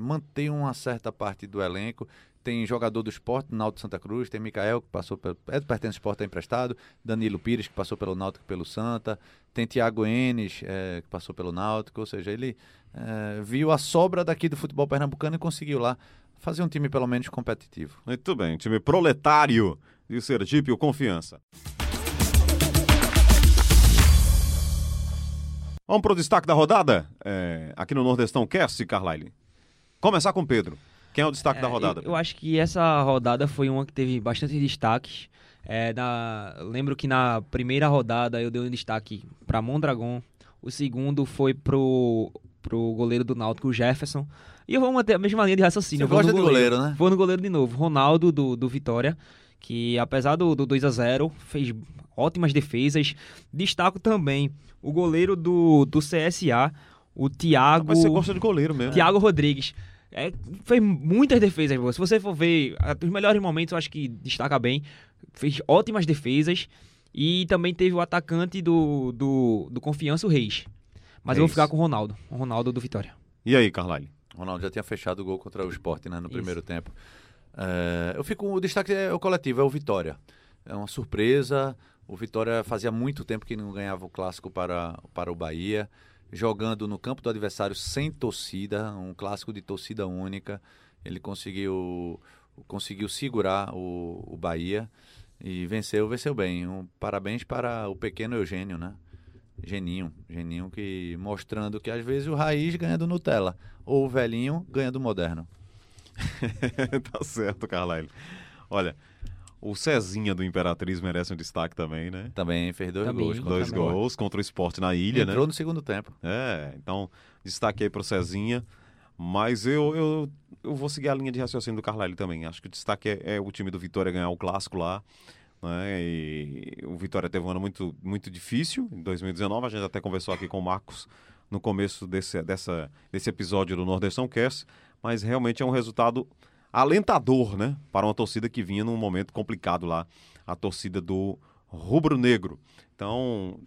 manter uma certa parte do elenco tem jogador do esporte, Náutico Santa Cruz, tem Mikael, que passou pelo. É Pertence Esporte, é emprestado, Danilo Pires, que passou pelo Náutico pelo Santa, tem Thiago Enes, é, que passou pelo Náutico, ou seja, ele é, viu a sobra daqui do futebol pernambucano e conseguiu lá fazer um time pelo menos competitivo. Muito bem, time proletário de Sergipe, o Confiança. Vamos para o destaque da rodada? É, aqui no Nordestão Cast, Carlyle. Começar com Pedro. Quem é o destaque é, da rodada? Eu, eu, acho que essa rodada foi uma que teve bastante destaques. É, na, lembro que na primeira rodada eu dei um destaque para Mondragon. O segundo foi pro, pro goleiro do Náutico, Jefferson. E eu vou manter a mesma linha de raciocínio. Você gosta de goleiro, goleiro, né? Vou no goleiro de novo. Ronaldo, do, do Vitória, que apesar do, do 2 a 0 fez ótimas defesas. Destaco também o goleiro do, do CSA, o Thiago... Mas você gosta de goleiro mesmo. Thiago Rodrigues. É, fez muitas defesas boas. Se você for ver os melhores momentos, eu acho que destaca bem. Fez ótimas defesas. E também teve o atacante do, do, do Confiança, o Reis. Mas Reis. eu vou ficar com o Ronaldo. O Ronaldo do Vitória. E aí, Carlyle? O Ronaldo já tinha fechado o gol contra o Sport né, no Isso. primeiro tempo. É, eu fico. O destaque é o coletivo, é o Vitória. É uma surpresa. O Vitória fazia muito tempo que não ganhava o clássico para, para o Bahia jogando no campo do adversário sem torcida, um clássico de torcida única. Ele conseguiu, conseguiu segurar o, o Bahia e venceu, venceu bem. Um, parabéns para o pequeno Eugênio, né? Geninho, Geninho que mostrando que às vezes o raiz ganha do Nutella, ou o velhinho ganha do moderno. tá certo, Carlyle. Olha, o Cezinha do Imperatriz merece um destaque também, né? Também fez dois também, gols. Dois gols contra o esporte na ilha, Entrou né? Entrou no segundo tempo. É, então destaque aí pro Cezinha. Mas eu, eu, eu vou seguir a linha de raciocínio do Carlyle também. Acho que o destaque é, é o time do Vitória ganhar o clássico lá. Né? E o Vitória teve um ano muito, muito difícil em 2019. A gente até conversou aqui com o Marcos no começo desse, dessa, desse episódio do Nordestão Cast. Mas realmente é um resultado alentador, né? Para uma torcida que vinha num momento complicado lá, a torcida do Rubro Negro. Então,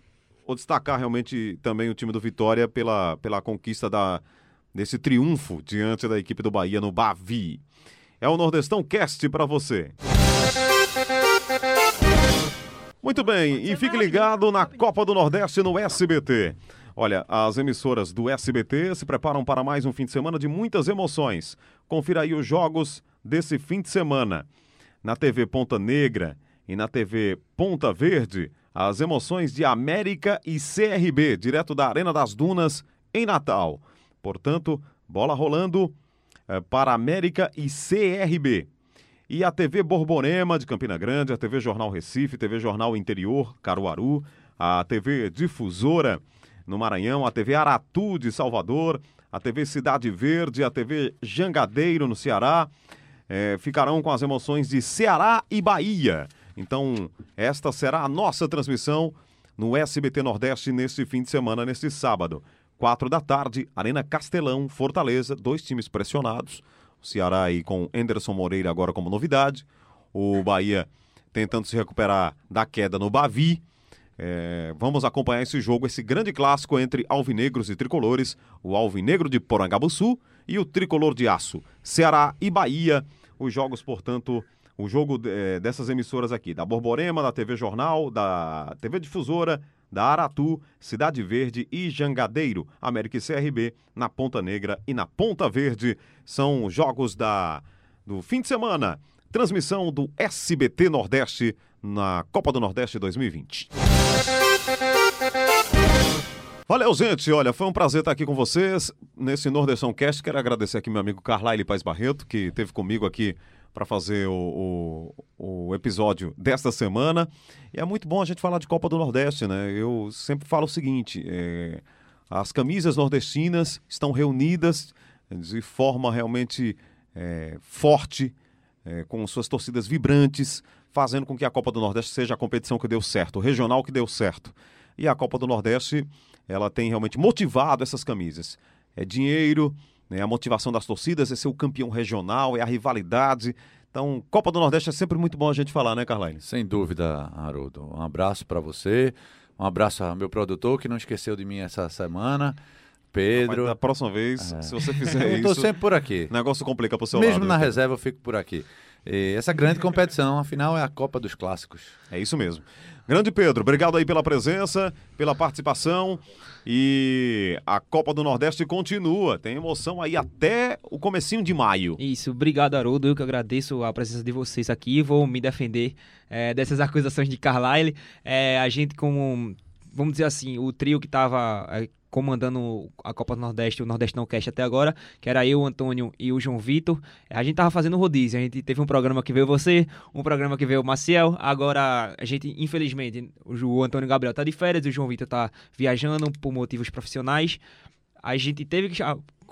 vou destacar realmente também o time do Vitória pela, pela conquista da, desse triunfo diante da equipe do Bahia no Bavi. É o Nordestão Cast para você. Muito bem, e fique ligado na Copa do Nordeste no SBT. Olha, as emissoras do SBT se preparam para mais um fim de semana de muitas emoções. Confira aí os jogos desse fim de semana. Na TV Ponta Negra e na TV Ponta Verde, as emoções de América e CRB, direto da Arena das Dunas, em Natal. Portanto, bola rolando é, para América e CRB. E a TV Borborema de Campina Grande, a TV Jornal Recife, TV Jornal Interior, Caruaru, a TV Difusora no Maranhão, a TV Aratu de Salvador, a TV Cidade Verde, a TV Jangadeiro no Ceará, é, ficarão com as emoções de Ceará e Bahia. Então, esta será a nossa transmissão no SBT Nordeste neste fim de semana, neste sábado. quatro da tarde, Arena Castelão, Fortaleza, dois times pressionados. O Ceará aí com Anderson Moreira agora como novidade. O Bahia tentando se recuperar da queda no Bavi. É, vamos acompanhar esse jogo, esse grande clássico entre alvinegros e tricolores, o alvinegro de Porangabuçu e o tricolor de aço, Ceará e Bahia. Os jogos, portanto, o jogo é, dessas emissoras aqui, da Borborema, da TV Jornal, da TV Difusora, da Aratu, Cidade Verde e Jangadeiro, América e CRB, na Ponta Negra e na Ponta Verde. São jogos da do fim de semana. Transmissão do SBT Nordeste na Copa do Nordeste 2020. Valeu, gente. Olha, foi um prazer estar aqui com vocês nesse Nordestão Cast. Quero agradecer aqui meu amigo Carlyle Paz Barreto, que esteve comigo aqui para fazer o, o, o, episódio desta semana. E é muito bom a gente falar de Copa do Nordeste, né? Eu sempre falo o seguinte: é, as camisas nordestinas estão reunidas de forma realmente é, forte, é, com suas torcidas vibrantes, fazendo com que a Copa do Nordeste seja a competição que deu certo, o regional que deu certo. E a Copa do Nordeste, ela tem realmente motivado essas camisas. É dinheiro, né? A motivação das torcidas é ser o campeão regional, é a rivalidade. Então, Copa do Nordeste é sempre muito bom a gente falar, né, Carline? Sem dúvida, Haroldo. Um abraço para você, um abraço ao meu produtor que não esqueceu de mim essa semana. Pedro. da próxima vez, é. se você fizer isso. Eu tô sempre por aqui. O negócio complica pro seu Mesmo lado. Mesmo na então. reserva, eu fico por aqui. E essa grande competição, afinal, é a Copa dos Clássicos. É isso mesmo. Grande Pedro, obrigado aí pela presença, pela participação. E a Copa do Nordeste continua. Tem emoção aí até o comecinho de maio. Isso, obrigado, Haroldo. Eu que agradeço a presença de vocês aqui. Vou me defender é, dessas acusações de Carlyle. É, a gente, como vamos dizer assim, o trio que estava é, comandando a Copa do Nordeste, o Nordestão Cast até agora, que era eu, o Antônio e o João Vitor. A gente tava fazendo rodízio, a gente teve um programa que veio você, um programa que veio o Maciel, agora a gente, infelizmente, o Antônio Gabriel tá de férias, o João Vitor tá viajando por motivos profissionais. A gente teve que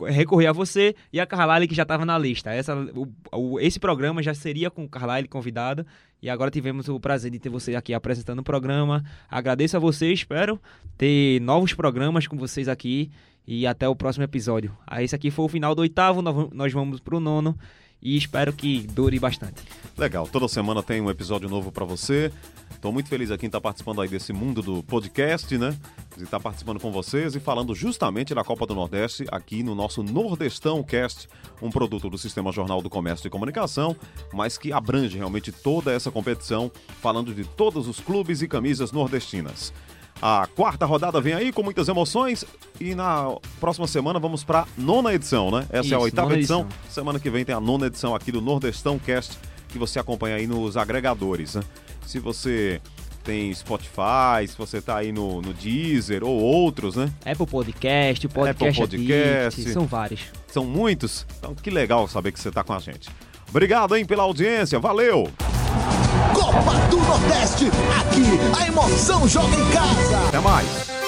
recorrer a você e a Carlyle que já estava na lista. Essa, o, o, esse programa já seria com Carlyle convidada e agora tivemos o prazer de ter você aqui apresentando o programa. Agradeço a você, espero ter novos programas com vocês aqui e até o próximo episódio. Ah, esse aqui foi o final do oitavo, nós vamos para o nono e espero que dure bastante. Legal, toda semana tem um episódio novo para você. Estou muito feliz aqui em estar tá participando aí desse mundo do podcast, né? De estar tá participando com vocês e falando justamente da Copa do Nordeste aqui no nosso Nordestão Cast, um produto do Sistema Jornal do Comércio e Comunicação, mas que abrange realmente toda essa competição, falando de todos os clubes e camisas nordestinas. A quarta rodada vem aí com muitas emoções e na próxima semana vamos para nona edição, né? Essa Isso, é a oitava edição. edição. Semana que vem tem a nona edição aqui do Nordestão Cast que você acompanha aí nos agregadores, né? Se você tem Spotify, se você tá aí no, no Deezer ou outros, né? Apple Podcast, Podcast, Apple Podcast Addict, são vários. São muitos? Então que legal saber que você tá com a gente. Obrigado, hein, pela audiência. Valeu! Copa do Nordeste. Aqui a emoção joga em casa. Até mais.